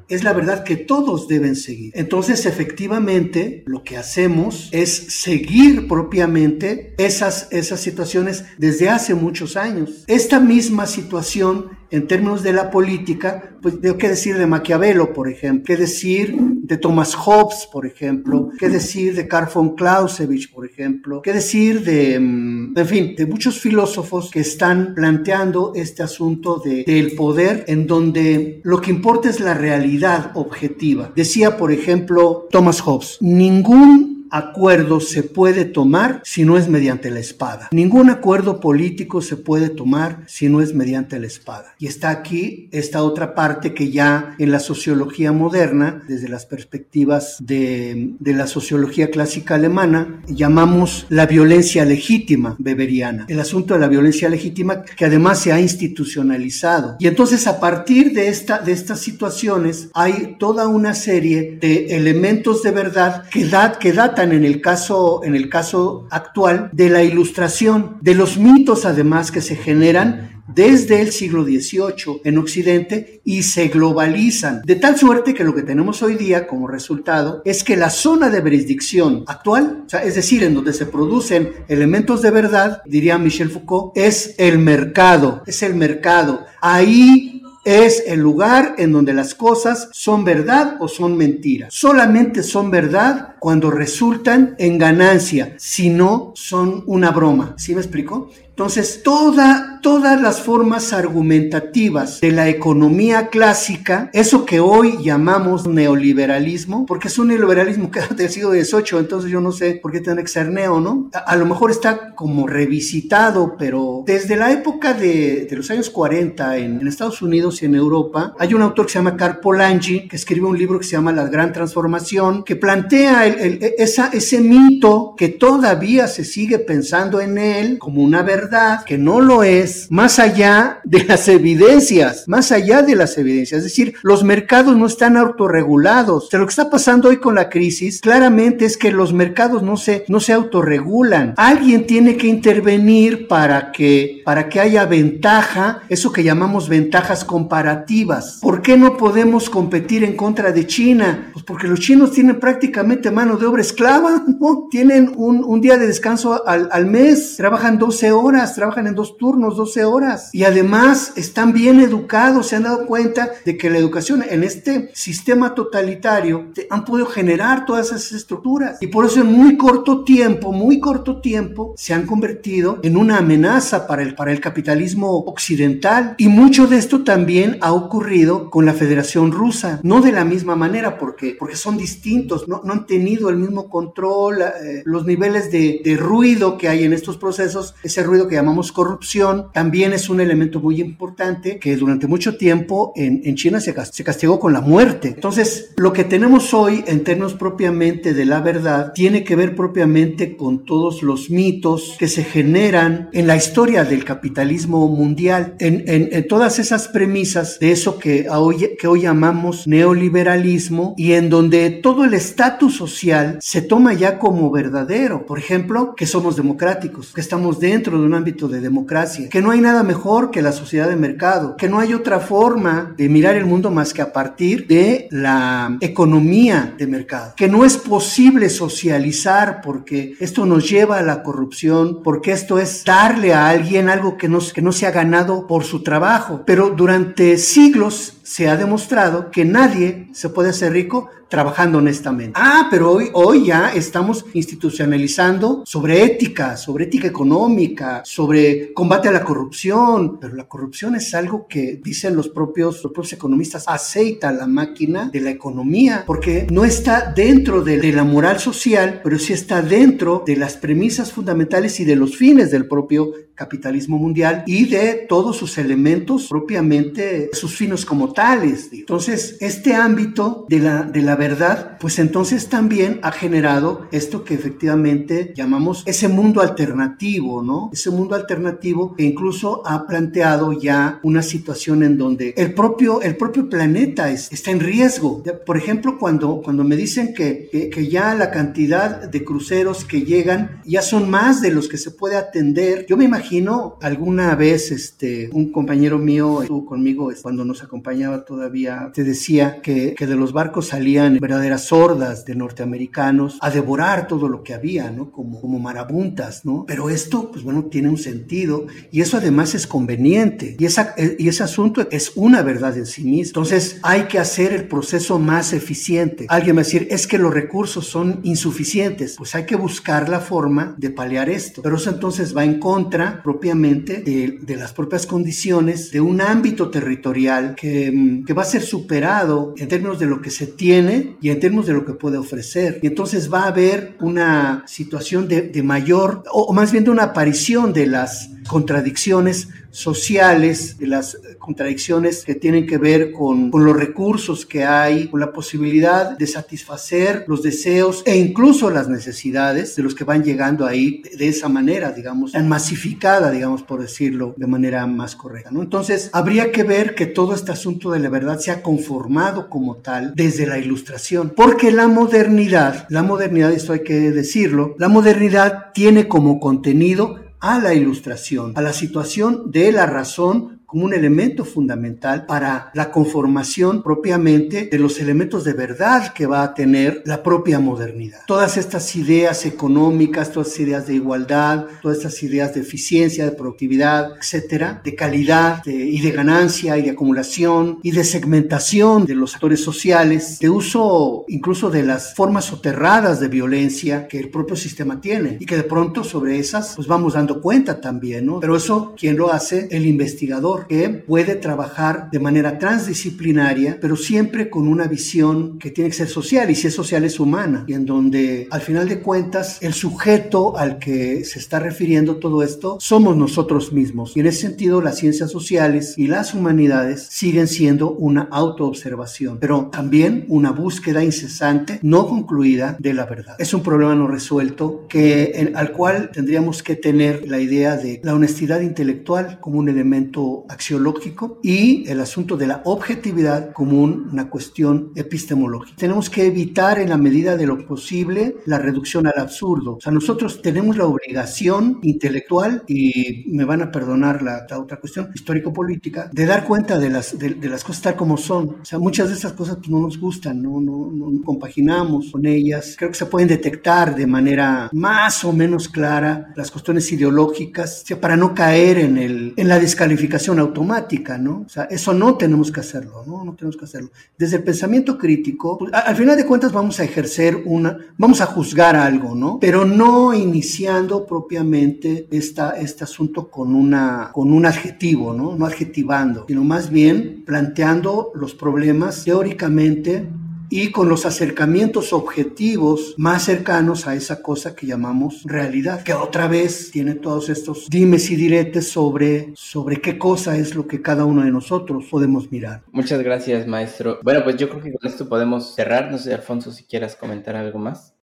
es la verdad que todos deben seguir. Entonces, efectivamente, lo que hacemos es seguir propiamente esas, esas situaciones desde hace muchos años. Esta misma situación en términos de la política, pues tengo que decir de Maquiavelo, por ejemplo, qué decir de Thomas Hobbes, por ejemplo, qué decir de Carl von Clausewitz, por ejemplo, qué decir de, mm, en fin, de muchos filósofos que están planteando este asunto de, del poder en donde lo que importa es la realidad objetiva. Decía, por ejemplo, Thomas Hobbes, ningún acuerdo se puede tomar si no es mediante la espada. Ningún acuerdo político se puede tomar si no es mediante la espada. Y está aquí esta otra parte que ya en la sociología moderna, desde las perspectivas de, la sociología clásica alemana, llamamos la violencia legítima beberiana. El asunto de la violencia legítima que además se ha institucionalizado. Y entonces a partir de, esta, de estas situaciones hay toda una serie de elementos de verdad que, da, que datan en el caso, en el caso actual de la ilustración, de los mitos además que se generan desde el siglo XVIII en Occidente y se globalizan, de tal suerte que lo que tenemos hoy día como resultado es que la zona de jurisdicción actual, es decir, en donde se producen elementos de verdad, diría Michel Foucault, es el mercado, es el mercado. Ahí es el lugar en donde las cosas son verdad o son mentira. Solamente son verdad cuando resultan en ganancia, si no son una broma. ¿Sí me explico? Entonces, toda, todas las formas argumentativas de la economía clásica, eso que hoy llamamos neoliberalismo, porque es un neoliberalismo que del siglo XVIII, entonces yo no sé por qué tiene que ser neo, ¿no? A, lo mejor está como revisitado, pero desde la época de, de los años 40 en, en, Estados Unidos y en Europa, hay un autor que se llama Carl Polanyi, que escribe un libro que se llama La Gran Transformación, que plantea el, esa, ese mito que todavía se sigue pensando en él como una verdad que no lo es, más allá de las evidencias, más allá de las evidencias. Es decir, los mercados no están autorregulados. O lo que está pasando hoy con la crisis claramente es que los mercados no se, no se autorregulan. Alguien tiene que intervenir para que, para que haya ventaja, eso que llamamos ventajas comparativas. ¿Por qué no podemos competir en contra de China? Pues porque los chinos tienen prácticamente mano de obra esclava, ¿no? Tienen un, un día de descanso al, al mes, trabajan 12 horas, trabajan en dos turnos, 12 horas. Y además están bien educados, se han dado cuenta de que la educación en este sistema totalitario han podido generar todas esas estructuras. Y por eso en muy corto tiempo, muy corto tiempo, se han convertido en una amenaza para el, para el capitalismo occidental. Y mucho de esto también ha ocurrido con la Federación Rusa. No de la misma manera, porque, porque son distintos, no, no han tenido el mismo control, eh, los niveles de, de ruido que hay en estos procesos, ese ruido que llamamos corrupción, también es un elemento muy importante que durante mucho tiempo en, en China se, se castigó con la muerte. Entonces, lo que tenemos hoy en términos propiamente de la verdad tiene que ver propiamente con todos los mitos que se generan en la historia del capitalismo mundial, en, en, en todas esas premisas de eso que hoy, que hoy llamamos neoliberalismo y en donde todo el estatus social se toma ya como verdadero. Por ejemplo, que somos democráticos, que estamos dentro de un ámbito de democracia, que no hay nada mejor que la sociedad de mercado, que no hay otra forma de mirar el mundo más que a partir de la economía de mercado, que no es posible socializar porque esto nos lleva a la corrupción, porque esto es darle a alguien algo que no, que no se ha ganado por su trabajo. Pero durante siglos se ha demostrado que nadie se puede hacer rico trabajando honestamente. Ah, pero hoy, hoy ya estamos institucionalizando sobre ética, sobre ética económica, sobre combate a la corrupción, pero la corrupción es algo que dicen los propios, los propios economistas, aceita la máquina de la economía, porque no está dentro de, de la moral social, pero sí está dentro de las premisas fundamentales y de los fines del propio capitalismo mundial y de todos sus elementos propiamente, sus finos como tales. Entonces, este ámbito de la, de la verdad, pues entonces también ha generado esto que efectivamente llamamos ese mundo alternativo, ¿no? Ese mundo alternativo que incluso ha planteado ya una situación en donde el propio, el propio planeta es, está en riesgo. Por ejemplo, cuando, cuando me dicen que, que, que ya la cantidad de cruceros que llegan ya son más de los que se puede atender, yo me imagino imagino alguna vez este, un compañero mío estuvo conmigo cuando nos acompañaba todavía, te decía que, que de los barcos salían verdaderas hordas de norteamericanos a devorar todo lo que había, ¿no? Como, como marabuntas, ¿no? Pero esto, pues bueno, tiene un sentido y eso además es conveniente y, esa, y ese asunto es una verdad en sí mismo. Entonces hay que hacer el proceso más eficiente. Alguien va a decir, es que los recursos son insuficientes. Pues hay que buscar la forma de paliar esto. Pero eso entonces va en contra propiamente de, las propias condiciones de un ámbito territorial que, mm, que, va a ser superado en términos de lo que se tiene y en términos de lo que puede ofrecer. Y entonces va a haber una situación de, mayor, o más bien de una aparición de las contradicciones sociales, de las contradicciones que tienen que ver con, los recursos que hay, con la posibilidad de satisfacer los deseos e incluso las necesidades de los que van llegando ahí de, esa manera, digamos, masificada, digamos, por decirlo de manera más correcta. ¿no? Entonces, habría que ver que todo este asunto de la verdad se ha conformado como tal desde la ilustración, porque la modernidad, la modernidad, esto hay que decirlo, la modernidad tiene como contenido a la ilustración, a la situación de la razón como un elemento fundamental para la conformación propiamente de los elementos de verdad que va a tener la propia modernidad. Todas estas ideas económicas, todas estas ideas de igualdad, todas estas ideas de eficiencia, de productividad, etcétera, de calidad de, y de ganancia y de acumulación y de segmentación de los actores sociales, de uso incluso de las formas soterradas de violencia que el propio sistema tiene y que de pronto sobre esas pues vamos dando cuenta también, ¿no? Pero eso, ¿quién lo hace? El investigador que puede trabajar de manera transdisciplinaria, pero siempre con una visión que tiene que ser social, y si es social es humana, y en donde al final de cuentas el sujeto al que se está refiriendo todo esto somos nosotros mismos. Y en ese sentido las ciencias sociales y las humanidades siguen siendo una autoobservación, pero también una búsqueda incesante, no concluida, de la verdad. Es un problema no resuelto que, al cual tendríamos que tener la idea de la honestidad intelectual como un elemento axiológico y el asunto de la objetividad como una cuestión epistemológica. Tenemos que evitar en la medida de lo posible la reducción al absurdo. O sea, nosotros tenemos la obligación intelectual y me van a perdonar la, otra cuestión histórico-política de dar cuenta de las, de, las cosas tal como son. O sea, muchas de estas cosas pues, no nos gustan, no, no, no compaginamos con ellas. Creo que se pueden detectar de manera más o menos clara las cuestiones ideológicas, para no caer en, el, en la descalificación automática, ¿no? O sea, eso no tenemos que hacerlo, ¿no? No tenemos que hacerlo. Desde el pensamiento crítico, pues, al final de cuentas vamos a ejercer una, vamos a juzgar algo, ¿no? Pero no iniciando propiamente esta, este asunto con, una, con un adjetivo, ¿no? No adjetivando, sino más bien planteando los problemas teóricamente y con los acercamientos objetivos más cercanos a esa cosa que llamamos realidad, que otra vez tiene todos estos dimes y diretes sobre, sobre qué cosa es lo que cada uno de nosotros podemos mirar. Muchas gracias, maestro. Bueno, pues yo creo que con esto podemos cerrar. No sé, Alfonso, si quieras comentar algo más.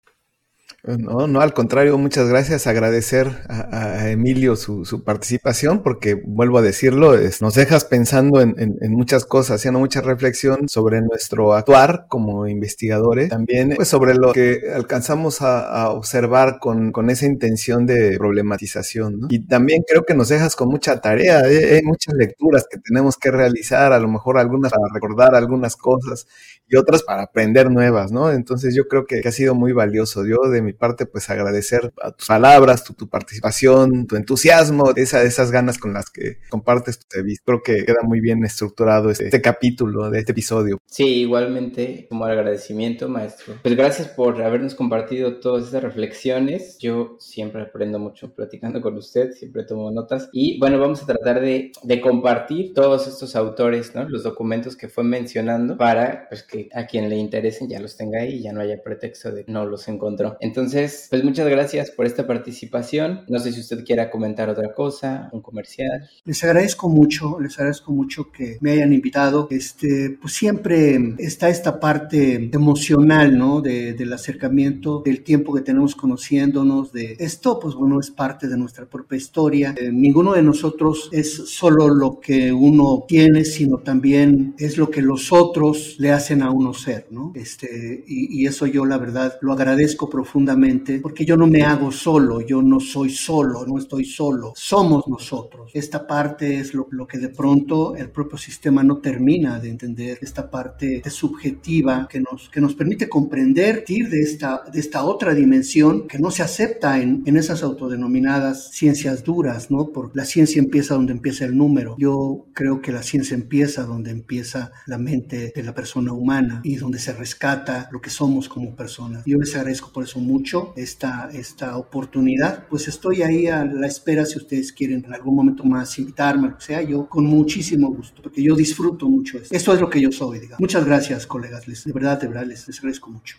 No, no, al contrario, muchas gracias. Agradecer a, Emilio su, participación, porque vuelvo a decirlo, es, nos dejas pensando en, muchas cosas, haciendo mucha reflexión sobre nuestro actuar como investigadores, también pues, sobre lo que alcanzamos a, observar con, esa intención de problematización. Y también creo que nos dejas con mucha tarea, ¿eh? hay muchas lecturas que tenemos que realizar, a lo mejor algunas para recordar algunas cosas y otras para aprender nuevas, ¿no? Entonces yo creo que, que ha sido muy valioso. Yo de mi parte, pues agradecer a tus palabras, tu, participación, tu entusiasmo, esa, esas ganas con las que compartes tu servicio. Creo que queda muy bien estructurado este, este, capítulo de este episodio. Sí, igualmente, como agradecimiento, maestro. Pues gracias por habernos compartido todas estas reflexiones. Yo siempre aprendo mucho platicando con usted, siempre tomo notas. Y bueno, vamos a tratar de, de compartir todos estos autores, ¿no? Los documentos que fue mencionando para pues, que a quien le interesen ya los tenga ahí y ya no haya pretexto de no los encontró. Entonces, entonces, pues muchas gracias por esta participación. No sé si usted quiera comentar otra cosa, un comercial. Les agradezco mucho, les agradezco mucho que me hayan invitado. Este, pues siempre está esta parte emocional, ¿no? De, del acercamiento, del tiempo que tenemos conociéndonos, de esto, pues bueno, es parte de nuestra propia historia. Eh, ninguno de nosotros es solo lo que uno tiene, sino también es lo que los otros le hacen a uno ser, ¿no? Este, y, y eso yo la verdad lo agradezco profundamente porque yo no me hago solo, yo no soy solo, no estoy solo, somos nosotros. Esta parte es lo, lo que de pronto el propio sistema no termina de entender, esta parte subjetiva que nos, que nos permite comprender de esta, de esta otra dimensión que no se acepta en, en esas autodenominadas ciencias duras, ¿no? Porque la ciencia empieza donde empieza el número. Yo creo que la ciencia empieza donde empieza la mente de la persona humana y donde se rescata lo que somos como personas. Yo les agradezco por eso mucho esta, esta oportunidad. Pues estoy ahí a la espera si ustedes quieren en algún momento más invitarme, o sea, yo con muchísimo gusto, porque yo disfruto mucho esto. Esto es lo que yo soy, digamos. Muchas gracias, colegas. Les, de verdad, de verdad, les agradezco mucho.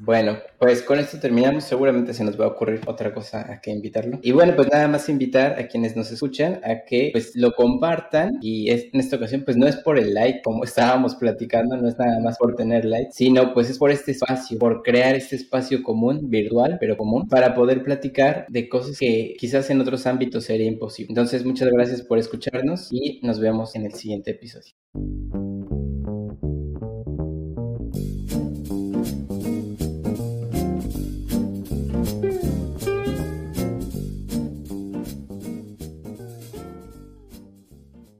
Bueno, pues con esto terminamos. Seguramente se nos va a ocurrir otra cosa a que invitarlo. Y bueno, pues nada más invitar a quienes nos escuchan a que pues lo compartan. Y en esta ocasión pues no es por el like como estábamos platicando, no es nada más por tener like, sino pues es por este espacio, por crear este espacio común, virtual, pero común, para poder platicar de cosas que quizás en otros ámbitos sería imposible. Entonces muchas gracias por escucharnos y nos vemos en el siguiente episodio.